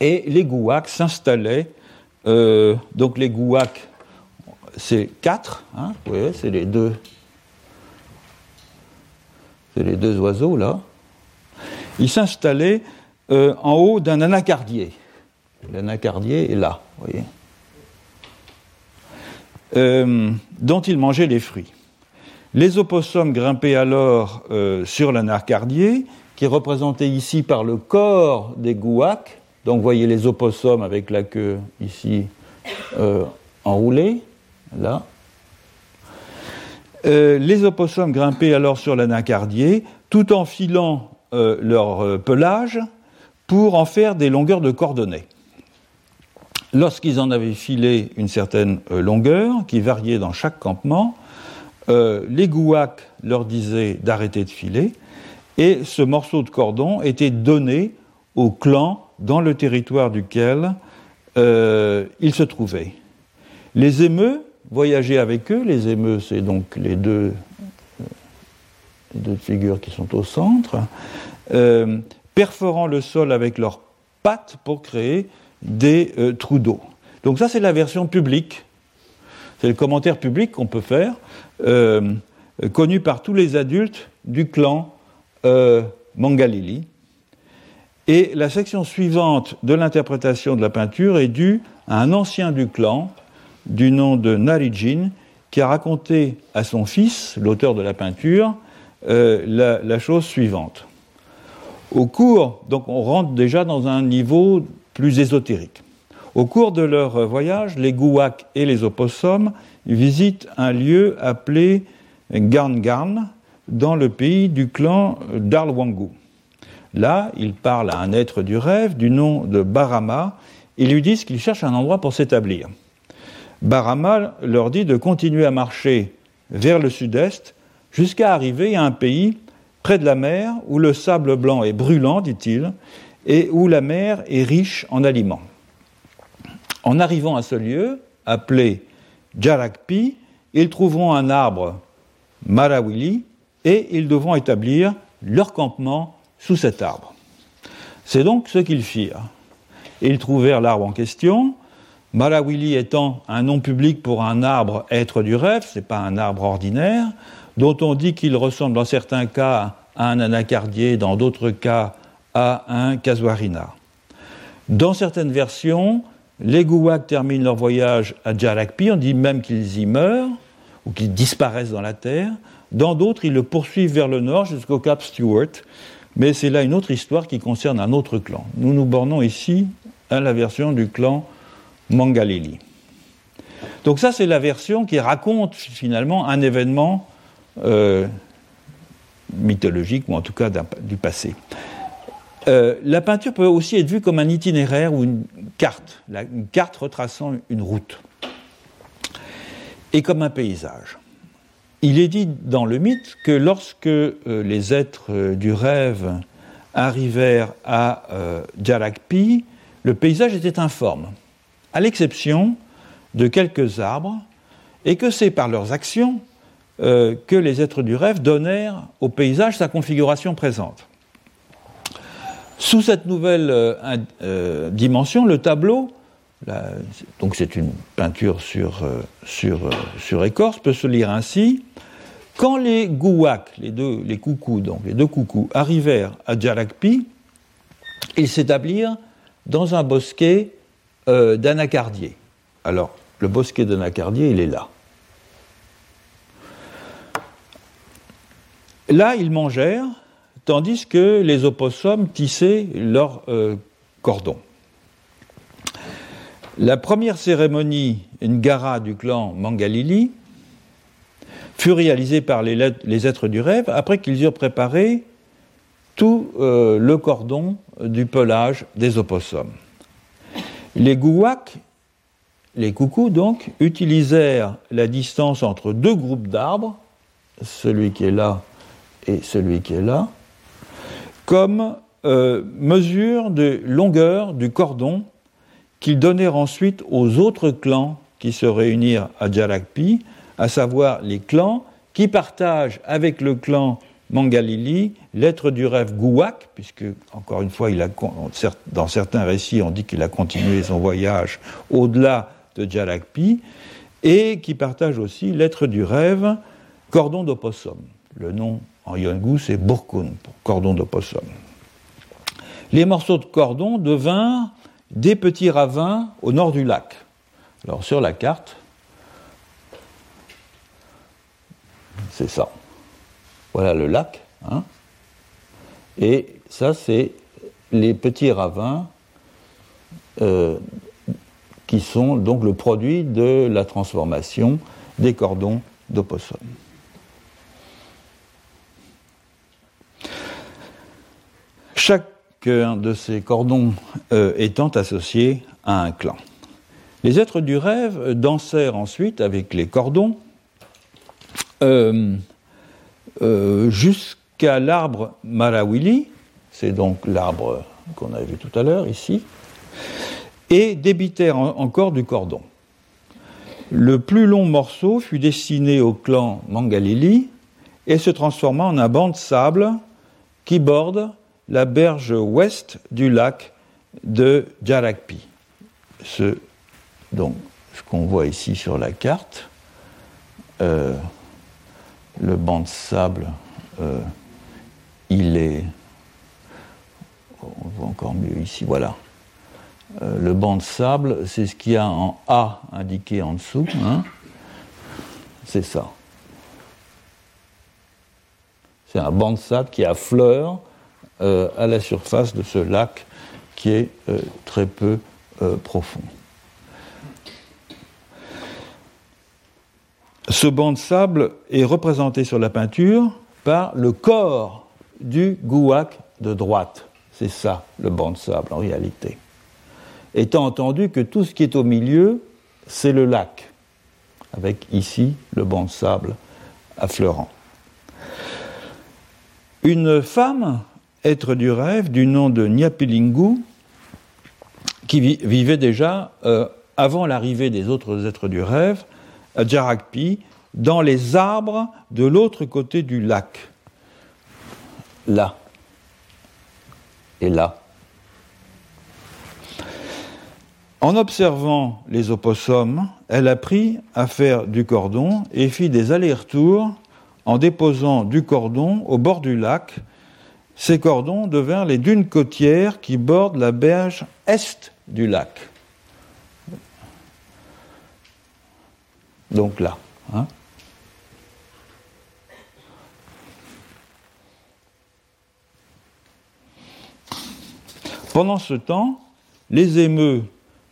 et les gouacs s'installaient. Euh, donc les gouacs, c'est quatre, hein, voyez, c'est les deux. C'est les deux oiseaux là. Ils s'installaient euh, en haut d'un anacardier. L'anacardier est là, vous voyez. dont ils mangeaient les fruits. Les opossums grimpaient alors sur l'anacardier, qui est représenté ici par le corps des gouacs. Donc vous voyez les opossums avec la queue ici euh, enroulée, là. Euh, les opossums grimpaient alors sur l'anacardier tout en filant euh, leur pelage pour en faire des longueurs de cordonnets. Lorsqu'ils en avaient filé une certaine longueur, qui variait dans chaque campement, les gouacs leur disaient d'arrêter de filer, et ce morceau de cordon était donné au clan dans le territoire duquel euh, il se trouvait. Les émeux voyageaient avec eux, les émeux c'est donc les deux, euh, deux, figures qui sont au centre, euh, perforant le sol avec leurs pattes pour créer des trous d'eau. Donc ça c'est la version publique, c'est le commentaire public qu'on peut faire, connu par tous les adultes du clan euh, Mangalili. Et la section suivante de l'interprétation de la peinture est due à un ancien du clan du nom de Narijin qui a raconté à son fils, l'auteur de la peinture, euh, la, chose suivante. Au cours, donc on rentre déjà dans un niveau plus ésotérique. Au cours de leur voyage, les Gouaks et les opossums visitent un lieu appelé Garn-Garn, dans le pays du clan d'Arlwangu. Là, ils parlent à un être du rêve du nom de Barama et lui disent qu'ils cherchent un endroit pour s'établir. Barama leur dit de continuer à marcher vers le sud-est jusqu'à arriver à un pays près de la mer où le sable blanc est brûlant, dit-il, et où la mer est riche en aliments. En arrivant à ce lieu, appelé Jarakpi, ils trouveront un arbre Marawili et ils devront établir leur campement sous cet arbre. C'est donc ce qu'ils firent. Ils trouvèrent l'arbre en question. Malawili étant un nom public pour un arbre être du rêve, ce n'est pas un arbre ordinaire, dont on dit qu'il ressemble dans certains cas à un anacardier, dans d'autres cas à un casuarina. Dans certaines versions, les Gouacs terminent leur voyage à Djarakpi, on dit même qu'ils y meurent, ou qu'ils disparaissent dans la terre. Dans d'autres, ils le poursuivent vers le nord jusqu'au cap Stewart, mais c'est là une autre histoire qui concerne un autre clan. Nous nous bornons ici à la version du clan Mangalili. Donc ça, c'est la version qui raconte finalement un événement euh, mythologique, ou en tout cas du passé. Euh, la peinture peut aussi être vue comme un itinéraire ou une carte, une carte retraçant une route, et comme un paysage. Il est dit dans le mythe que lorsque euh, les êtres euh, du rêve arrivèrent à Jarakpi, le paysage était informe, à l'exception de quelques arbres, et que c'est par leurs actions que les êtres du rêve donnèrent au paysage sa configuration présente. Sous cette nouvelle dimension, le tableau, donc c'est une peinture sur, sur, écorce, peut se lire ainsi quand les Gouaks, les deux, les coucous, donc les deux coucous, arrivèrent à Djarakpi, ils s'établirent dans un bosquet euh, d'anacardiers. Alors, le bosquet d'anacardiers, il est là. Là, ils mangèrent, tandis que les opossums tissaient leurs euh, cordons. La première cérémonie Ngara du clan Mangalili fut réalisé par les, êtres du rêve après qu'ils eurent préparé tout euh, le cordon du pelage des opossums. Les gouacs, les coucous donc, utilisèrent la distance entre deux groupes d'arbres, celui qui est là et celui qui est là, comme euh, mesure de longueur du cordon qu'ils donnèrent ensuite aux autres clans qui se réunirent à Djarakpi à savoir les clans qui partagent avec le clan Mangalili, l'être du rêve Gouak, puisque, encore une fois, il a, dans certains récits, on dit qu'il a continué son voyage au-delà de Jalakpi, et qui partage aussi l'être du rêve Cordon d'opossum. Le nom en Yongu, c'est Burkun, pour cordon d'opossum. Les morceaux de cordon devinrent des petits ravins au nord du lac. Alors sur la carte, c'est ça. Voilà le lac. Hein. et ça, c'est les petits ravins euh, qui sont donc le produit de la transformation des cordons d'opossum. Chacun de ces cordons euh, étant associé à un clan. Les êtres du rêve dansèrent ensuite avec les cordons euh, euh, jusqu'à l'arbre Marawili, c'est donc l'arbre qu'on avait vu tout à l'heure ici, et débitèrent encore du cordon. Le plus long morceau fut destiné au clan Mangalili et se transforma en un banc de sable qui borde la berge ouest du lac de Jarakpi. Ce, donc, ce qu'on voit ici sur la carte, euh, le banc de sable, euh, il est. On voit encore mieux ici, voilà. Euh, le banc de sable, c'est ce qu'il y a en A indiqué en dessous. Hein. c'est ça. C'est un banc de sable qui affleure euh, à la surface de ce lac qui est très peu profond. Ce banc de sable est représenté sur la peinture par le corps du gouac de droite. C'est ça, le banc de sable en réalité. Étant entendu que tout ce qui est au milieu, c'est le lac, avec ici le banc de sable affleurant. Une femme, être du rêve, du nom de Nyapilingu, qui vivait déjà euh, avant l'arrivée des autres êtres du rêve, à Jarakpi, dans les arbres de l'autre côté du lac. Là. Et là. En observant les opossums, elle apprit à faire du cordon et fit des allers-retours en déposant du cordon au bord du lac. Ces cordons devinrent les dunes côtières qui bordent la berge est du lac. donc là. Hein. Pendant ce temps, les émeux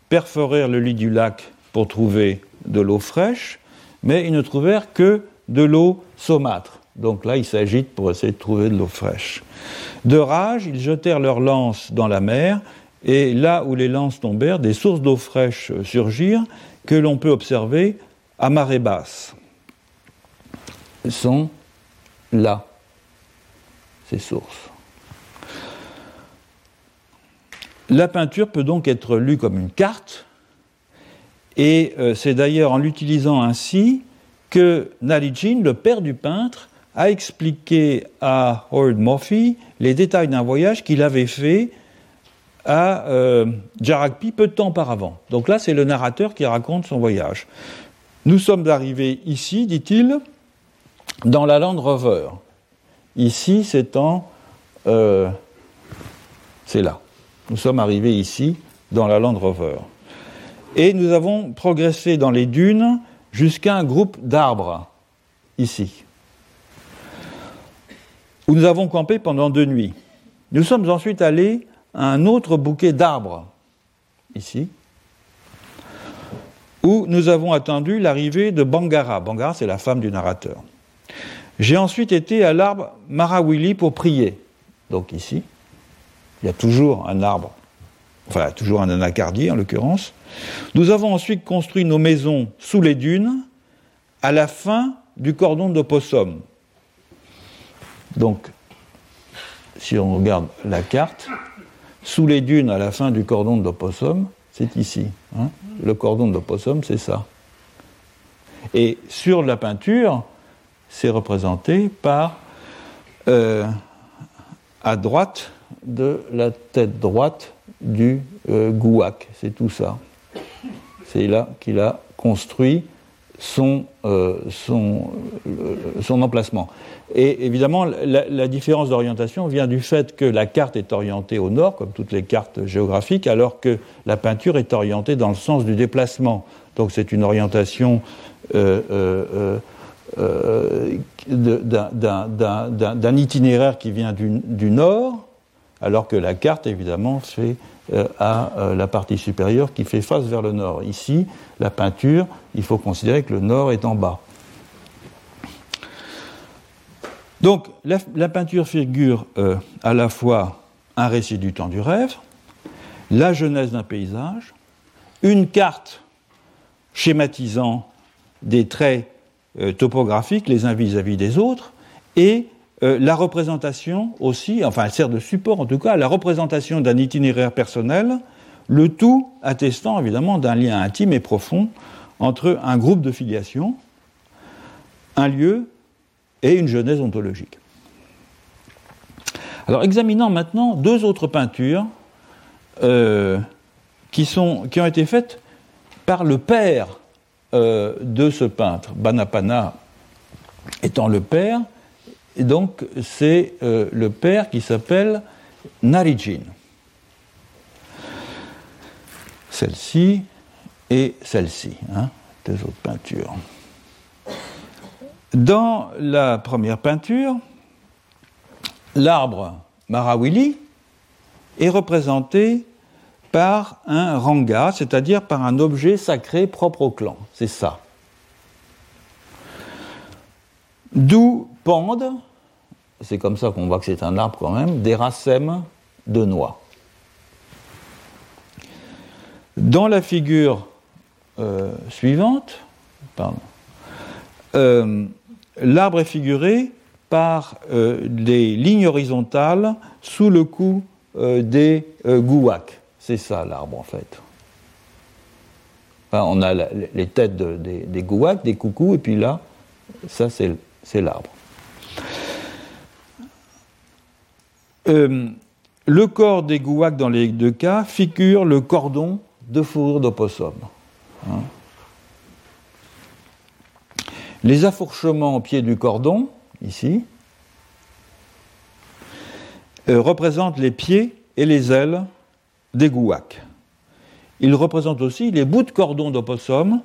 perforèrent le lit du lac pour trouver de l'eau fraîche, mais ils ne trouvèrent que de l'eau saumâtre. Donc là, ils s'agitent pour essayer de trouver de l'eau fraîche. De rage, ils jetèrent leurs lances dans la mer, et là où les lances tombèrent, des sources d'eau fraîche surgirent que l'on peut observer à marée basse sont là, ces sources. La peinture peut donc être lue comme une carte, et euh, c'est d'ailleurs en l'utilisant ainsi que Nalijin, le père du peintre, a expliqué à Howard Murphy les détails d'un voyage qu'il avait fait à euh, Jarakpi peu de temps auparavant. Donc là, c'est le narrateur qui raconte son voyage. Nous sommes arrivés ici, dit-il, dans la Land Rover. Ici, c'est en. Euh, c'est là. Nous sommes arrivés ici, dans la Land Rover. Et nous avons progressé dans les dunes jusqu'à un groupe d'arbres, ici, où nous avons campé pendant deux nuits. Nous sommes ensuite allés à un autre bouquet d'arbres, ici, où nous avons attendu l'arrivée de Bangara. Bangara, c'est la femme du narrateur. J'ai ensuite été à l'arbre Marawili pour prier. Donc ici, il y a toujours un arbre, enfin toujours un anacardier en l'occurrence. Nous avons ensuite construit nos maisons sous les dunes à la fin du cordon d'opossum. Donc, si on regarde la carte, sous les dunes à la fin du cordon d'opossum, c'est ici. Hein. Le cordon de possum, c'est ça. Et sur la peinture, c'est représenté par à droite de la tête droite du gouac. C'est tout ça. C'est là qu'il a construit son, son, son, emplacement. Et évidemment, la, différence d'orientation vient du fait que la carte est orientée au nord, comme toutes les cartes géographiques, alors que la peinture est orientée dans le sens du déplacement. Donc c'est une orientation euh, euh, euh, d'un itinéraire qui vient du, du, nord, alors que la carte, évidemment, fait à la partie supérieure qui fait face vers le nord. Ici, la peinture, il faut considérer que le nord est en bas. Donc la, peinture figure euh, à la fois un récit du temps du rêve, la genèse d'un paysage, une carte schématisant des traits euh, topographiques les uns vis-à-vis des autres, et euh, la représentation aussi, enfin elle sert de support en tout cas, la représentation d'un itinéraire personnel, le tout attestant évidemment d'un lien intime et profond entre un groupe de filiation, un lieu et une genèse ontologique. Alors examinons maintenant deux autres peintures euh, qui, ont été faites par le père euh, de ce peintre, Banapana étant le père, et donc c'est euh, le père qui s'appelle Narijin. Celle-ci et celle-ci, hein, deux autres peintures. Dans la première peinture, l'arbre Marawili est représenté par un ranga, c'est-à-dire par un objet sacré propre au clan. C'est ça. D'où pendent, c'est comme ça qu'on voit que c'est un arbre quand même, des racèmes de noix. Dans la figure euh, suivante, euh, l'arbre est figuré par euh, des lignes horizontales sous le euh, des gouacs. C'est ça l'arbre en fait. on a les têtes des, gouacs, des coucous, et puis là, ça c'est l'arbre. le corps des gouacs dans les deux cas figure le cordon de fourrure d'opossum. Hein. Les affourchements au pied du cordon, ici, euh, représentent les pieds et les ailes des gouacs. Ils représentent aussi les bouts de cordon d'opossum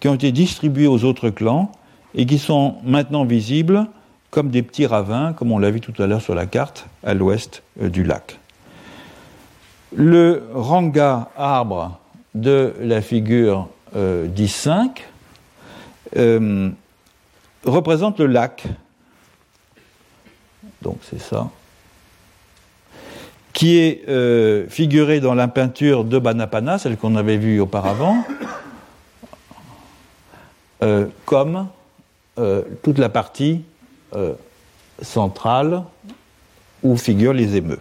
qui ont été distribués aux autres clans et qui sont maintenant visibles comme des petits ravins, comme on l'a vu tout à l'heure sur la carte, à l'ouest euh, du lac. Le ranga arbre de la figure 10-5 euh, représente le lac. Donc c'est ça. Qui est euh, figuré dans la peinture de Banapana, celle qu'on avait vue auparavant, euh, comme euh, toute la partie centrale où figurent les émeux.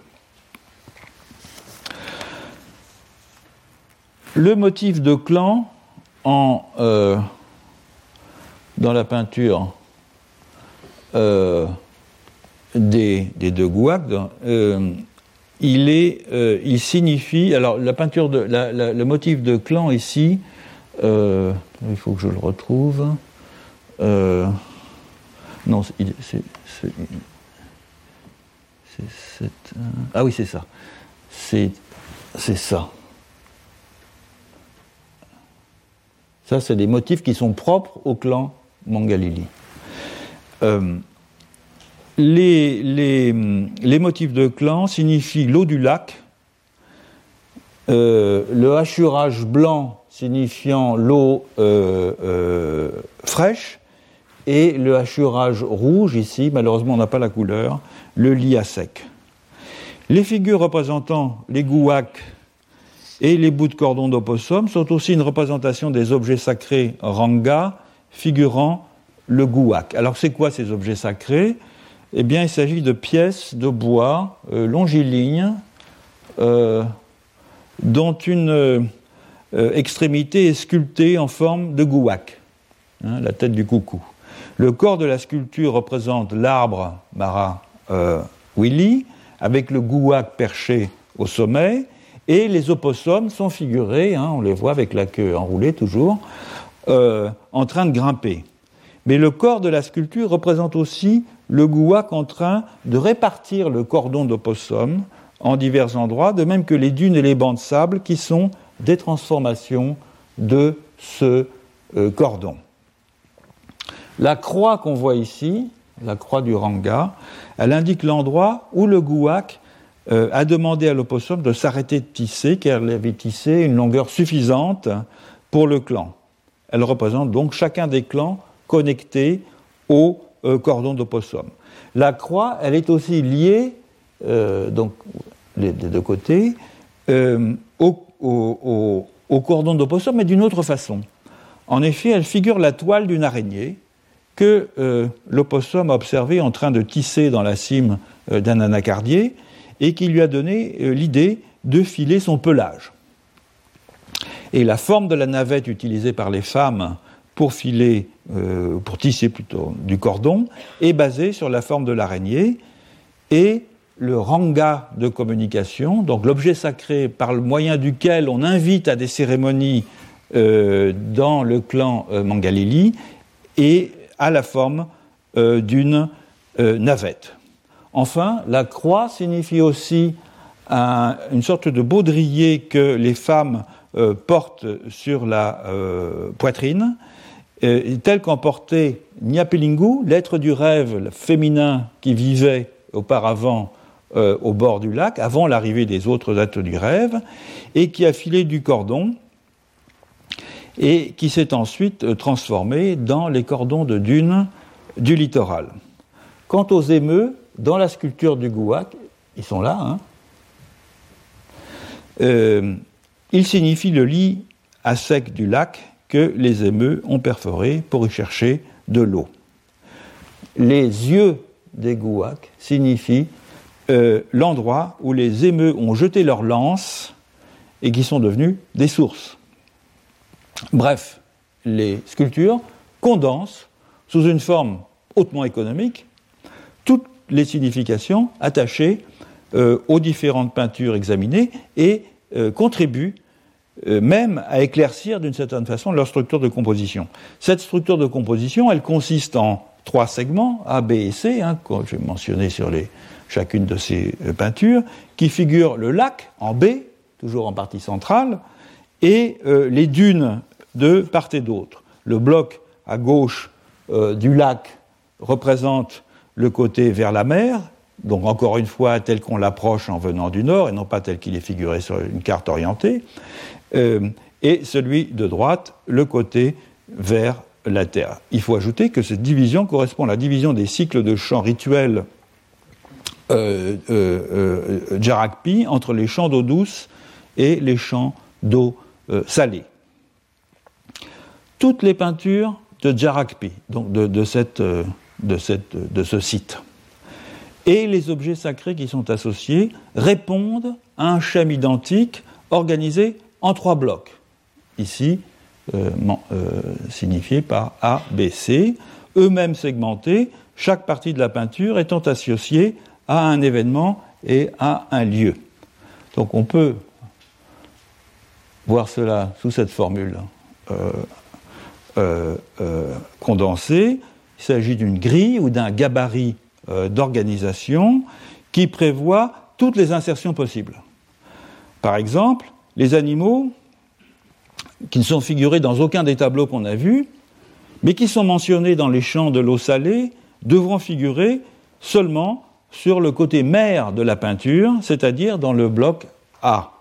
Le motif de clan en dans la peinture euh, des, deux gouacs, euh, il, est, euh, il signifie. Alors, la peinture de. le motif de clan ici, il faut que je le retrouve. Non, c'est. Ah oui, c'est ça. C'est ça. Ça, c'est des motifs qui sont propres au clan Mangalili. Euh, les, motifs de clan signifient l'eau du lac, euh, le hachurage blanc signifiant l'eau euh, fraîche, et le hachurage rouge, ici, malheureusement on n'a pas la couleur, le lit à sec. Les figures représentant les gouacs et les bouts de cordon d'opossum sont aussi une représentation des objets sacrés ranga, figurant le gouac. Alors c'est quoi ces objets sacrés? Eh bien il s'agit de pièces de bois euh, longilignes euh, dont une euh, extrémité est sculptée en forme de gouac, hein, la tête du coucou. Le corps de la sculpture représente l'arbre Mara Willy, avec le gouac perché au sommet, et les opossums sont figurés, hein, on les voit avec la queue enroulée toujours, en train de grimper. Mais le corps de la sculpture représente aussi le gouac en train de répartir le cordon d'opossum en divers endroits, de même que les dunes et les bancs de sable qui sont des transformations de ce euh, cordon. La croix qu'on voit ici, la croix du Ranga, elle indique l'endroit où le gouac euh, a demandé à l'opossum de s'arrêter de tisser, car elle avait tissé une longueur suffisante pour le clan. Elle représente donc chacun des clans connectés au euh, cordon d'opossum. La croix, elle est aussi liée, donc des deux côtés, au cordon d'opossum, mais d'une autre façon. En effet, elle figure la toile d'une araignée que euh, l'opossum a observée en train de tisser dans la cime euh, d'un anacardier et qui lui a donné euh, l'idée de filer son pelage. Et la forme de la navette utilisée par les femmes pour filer, pour tisser plutôt du cordon, est basée sur la forme de l'araignée et le ranga de communication, donc l'objet sacré par le moyen duquel on invite à des cérémonies dans le clan Mangalili et à la forme euh, d'une navette. Enfin, la croix signifie aussi une sorte de baudrier que les femmes portent sur la poitrine, tel qu'en portait Nyapelingu, l'être du rêve féminin qui vivait auparavant au bord du lac, avant l'arrivée des autres êtres du rêve, et qui a filé du cordon et qui s'est ensuite euh, transformé dans les cordons de dunes du littoral. Quant aux émeux, dans la sculpture du Gouac, ils sont là, hein, euh, ils signifient le lit à sec du lac que les émeux ont perforé pour y chercher de l'eau. Les yeux des Gouacs signifient euh, l'endroit où les émeux ont jeté leurs lances et qui sont devenus des sources. Bref, les sculptures condensent sous une forme hautement économique toutes les significations attachées euh, aux différentes peintures examinées et euh, contribuent euh, même à éclaircir d'une certaine façon leur structure de composition. Cette structure de composition, elle consiste en trois segments, A, B et C, hein, que j'ai mentionné sur chacune de ces peintures, qui figurent le lac en B, toujours en partie centrale, et les dunes de part et d'autre. Le bloc à gauche euh, du lac représente le côté vers la mer, donc encore une fois tel qu'on l'approche en venant du nord et non pas tel qu'il est figuré sur une carte orientée, euh, et celui de droite, le côté vers la Terre. Il faut ajouter que cette division correspond à la division des cycles de chants rituels euh, Jarakpi entre les champs d'eau douce et les champs d'eau salée toutes les peintures de Jarakpi, donc de, euh, de, ce site. Et les objets sacrés qui sont associés répondent à un schème identique organisé en trois blocs. Ici, euh, euh, signifié par A, B, C, eux-mêmes segmentés, chaque partie de la peinture étant associée à un événement et à un lieu. Donc on peut voir cela sous cette formule. Euh, euh, condensé. Il s'agit d'une grille ou d'un gabarit euh, d'organisation qui prévoit toutes les insertions possibles. Par exemple, les animaux qui ne sont figurés dans aucun des tableaux qu'on a vus, mais qui sont mentionnés dans les champs de l'eau salée, devront figurer seulement sur le côté mer de la peinture, c'est-à-dire dans le bloc A.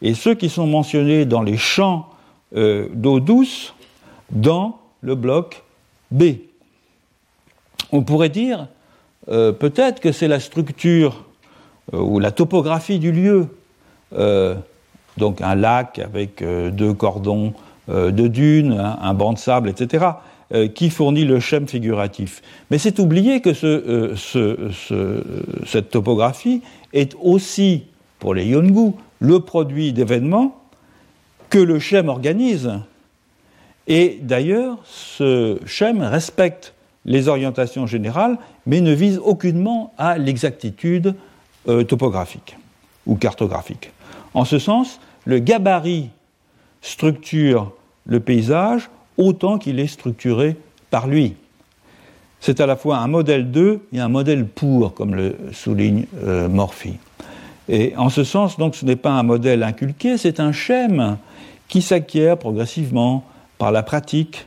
Et ceux qui sont mentionnés dans les champs d'eau douce dans le bloc B. On pourrait dire euh, peut-être que c'est la structure euh, ou la topographie du lieu, euh, donc un lac avec deux cordons de dunes, un, banc de sable, etc., qui fournit le schème figuratif. Mais c'est oublier que cette topographie est aussi, pour les Yongu, le produit d'événements que le schème organise et d'ailleurs, ce schème respecte les orientations générales, mais ne vise aucunement à l'exactitude euh, topographique ou cartographique. En ce sens, le gabarit structure le paysage autant qu'il est structuré par lui. C'est à la fois un modèle de et un modèle pour, comme le souligne euh, Morphy. Et en ce sens, donc, ce n'est pas un modèle inculqué, c'est un schème qui s'acquiert progressivement par la pratique,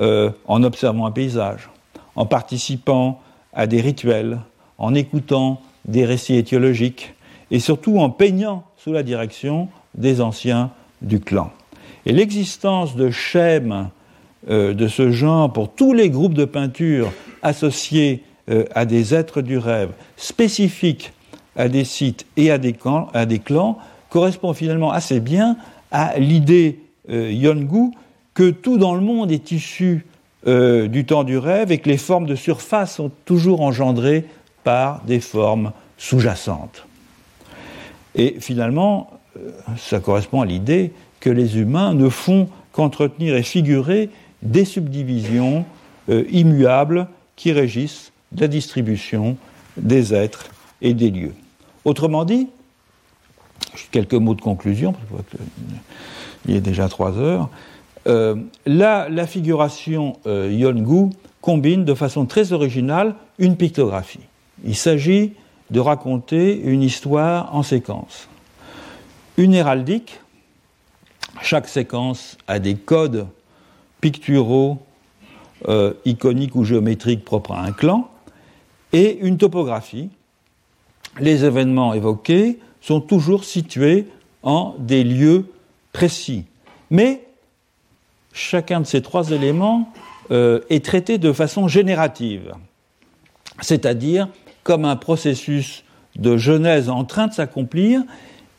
euh, en observant un paysage, en participant à des rituels, en écoutant des récits étiologiques, et surtout en peignant sous la direction des anciens du clan. Et l'existence de schèmes euh, de ce genre pour tous les groupes de peinture associés euh, à des êtres du rêve, spécifiques à des sites et à des, clans, correspond finalement assez bien à l'idée Yongu que tout dans le monde est issu du temps du rêve et que les formes de surface sont toujours engendrées par des formes sous-jacentes. Et finalement, ça correspond à l'idée que les humains ne font qu'entretenir et figurer des subdivisions euh, immuables qui régissent la distribution des êtres et des lieux. Autrement dit, quelques mots de conclusion, parce qu'il est déjà trois heures. Euh, la, figuration euh, Yongu combine de façon très originale une pictographie. Il s'agit de raconter une histoire en séquence. Une héraldique, chaque séquence a des codes picturaux, euh, iconiques ou géométriques propres à un clan, et une topographie. Les événements évoqués sont toujours situés en des lieux précis. Mais chacun de ces trois éléments euh, est traité de façon générative, c'est-à-dire comme un processus de genèse en train de s'accomplir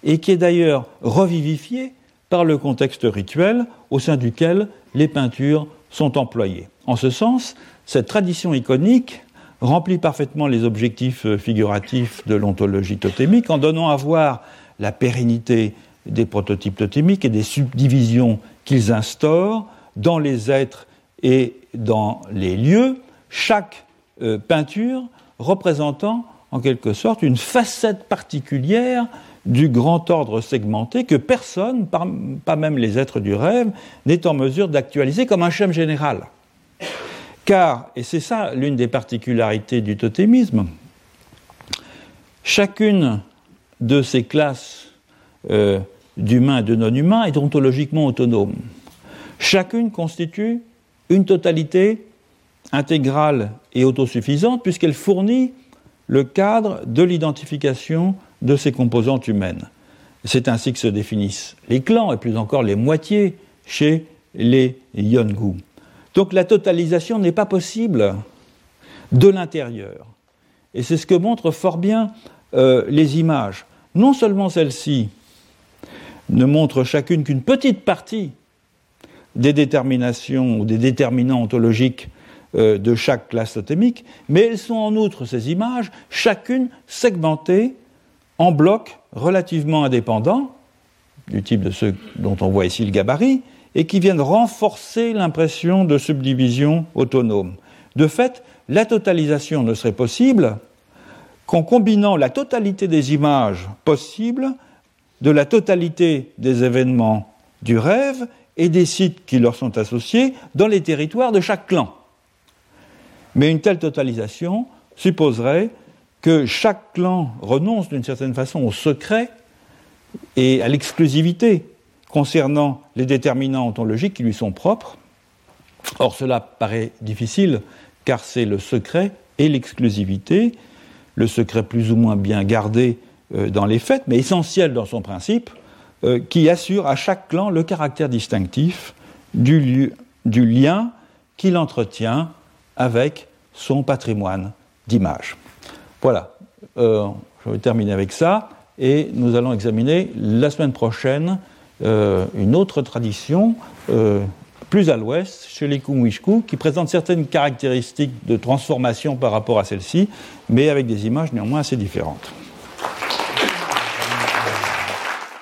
et qui est d'ailleurs revivifié par le contexte rituel au sein duquel les peintures sont employées. En ce sens, cette tradition iconique remplit parfaitement les objectifs euh, figuratifs de l'ontologie totémique en donnant à voir la pérennité des prototypes totémiques et des subdivisions qu'ils instaurent dans les êtres et dans les lieux, chaque euh, peinture représentant en quelque sorte une facette particulière du grand ordre segmenté que personne, pas même les êtres du rêve, n'est en mesure d'actualiser comme un schème général. Car, et c'est ça l'une des particularités du totémisme, chacune de ces classes euh, d'humains et de non-humains est ontologiquement autonome. Chacune constitue une totalité intégrale et autosuffisante puisqu'elle fournit le cadre de l'identification de ces composantes humaines. C'est ainsi que se définissent les clans et plus encore les moitiés chez les Yongu. Donc la totalisation n'est pas possible de l'intérieur. Et c'est ce que montrent fort bien euh, les images. Non seulement celles-ci ne montrent chacune qu'une petite partie des déterminations ou des déterminants ontologiques euh, de chaque classe totémique, mais elles sont en outre, ces images, chacune segmentée en blocs relativement indépendants, du type de ceux dont on voit ici le gabarit, et qui viennent renforcer l'impression de subdivision autonome. De fait, la totalisation ne serait possible qu'en combinant la totalité des images possibles de la totalité des événements du rêve et des sites qui leur sont associés dans les territoires de chaque clan. Mais une telle totalisation supposerait que chaque clan renonce d'une certaine façon au secret et à l'exclusivité concernant les déterminants ontologiques qui lui sont propres. Or, cela paraît difficile car c'est le secret et l'exclusivité, le secret plus ou moins bien gardé dans les faits, mais essentiel dans son principe, euh, qui assure à chaque clan le caractère distinctif du, lien qu'il entretient avec son patrimoine d'image. Voilà, euh, je vais terminer avec ça et nous allons examiner la semaine prochaine euh, une autre tradition euh, plus à l'ouest, chez les Kumwishku, qui présente certaines caractéristiques de transformation par rapport à celle-ci, mais avec des images néanmoins assez différentes.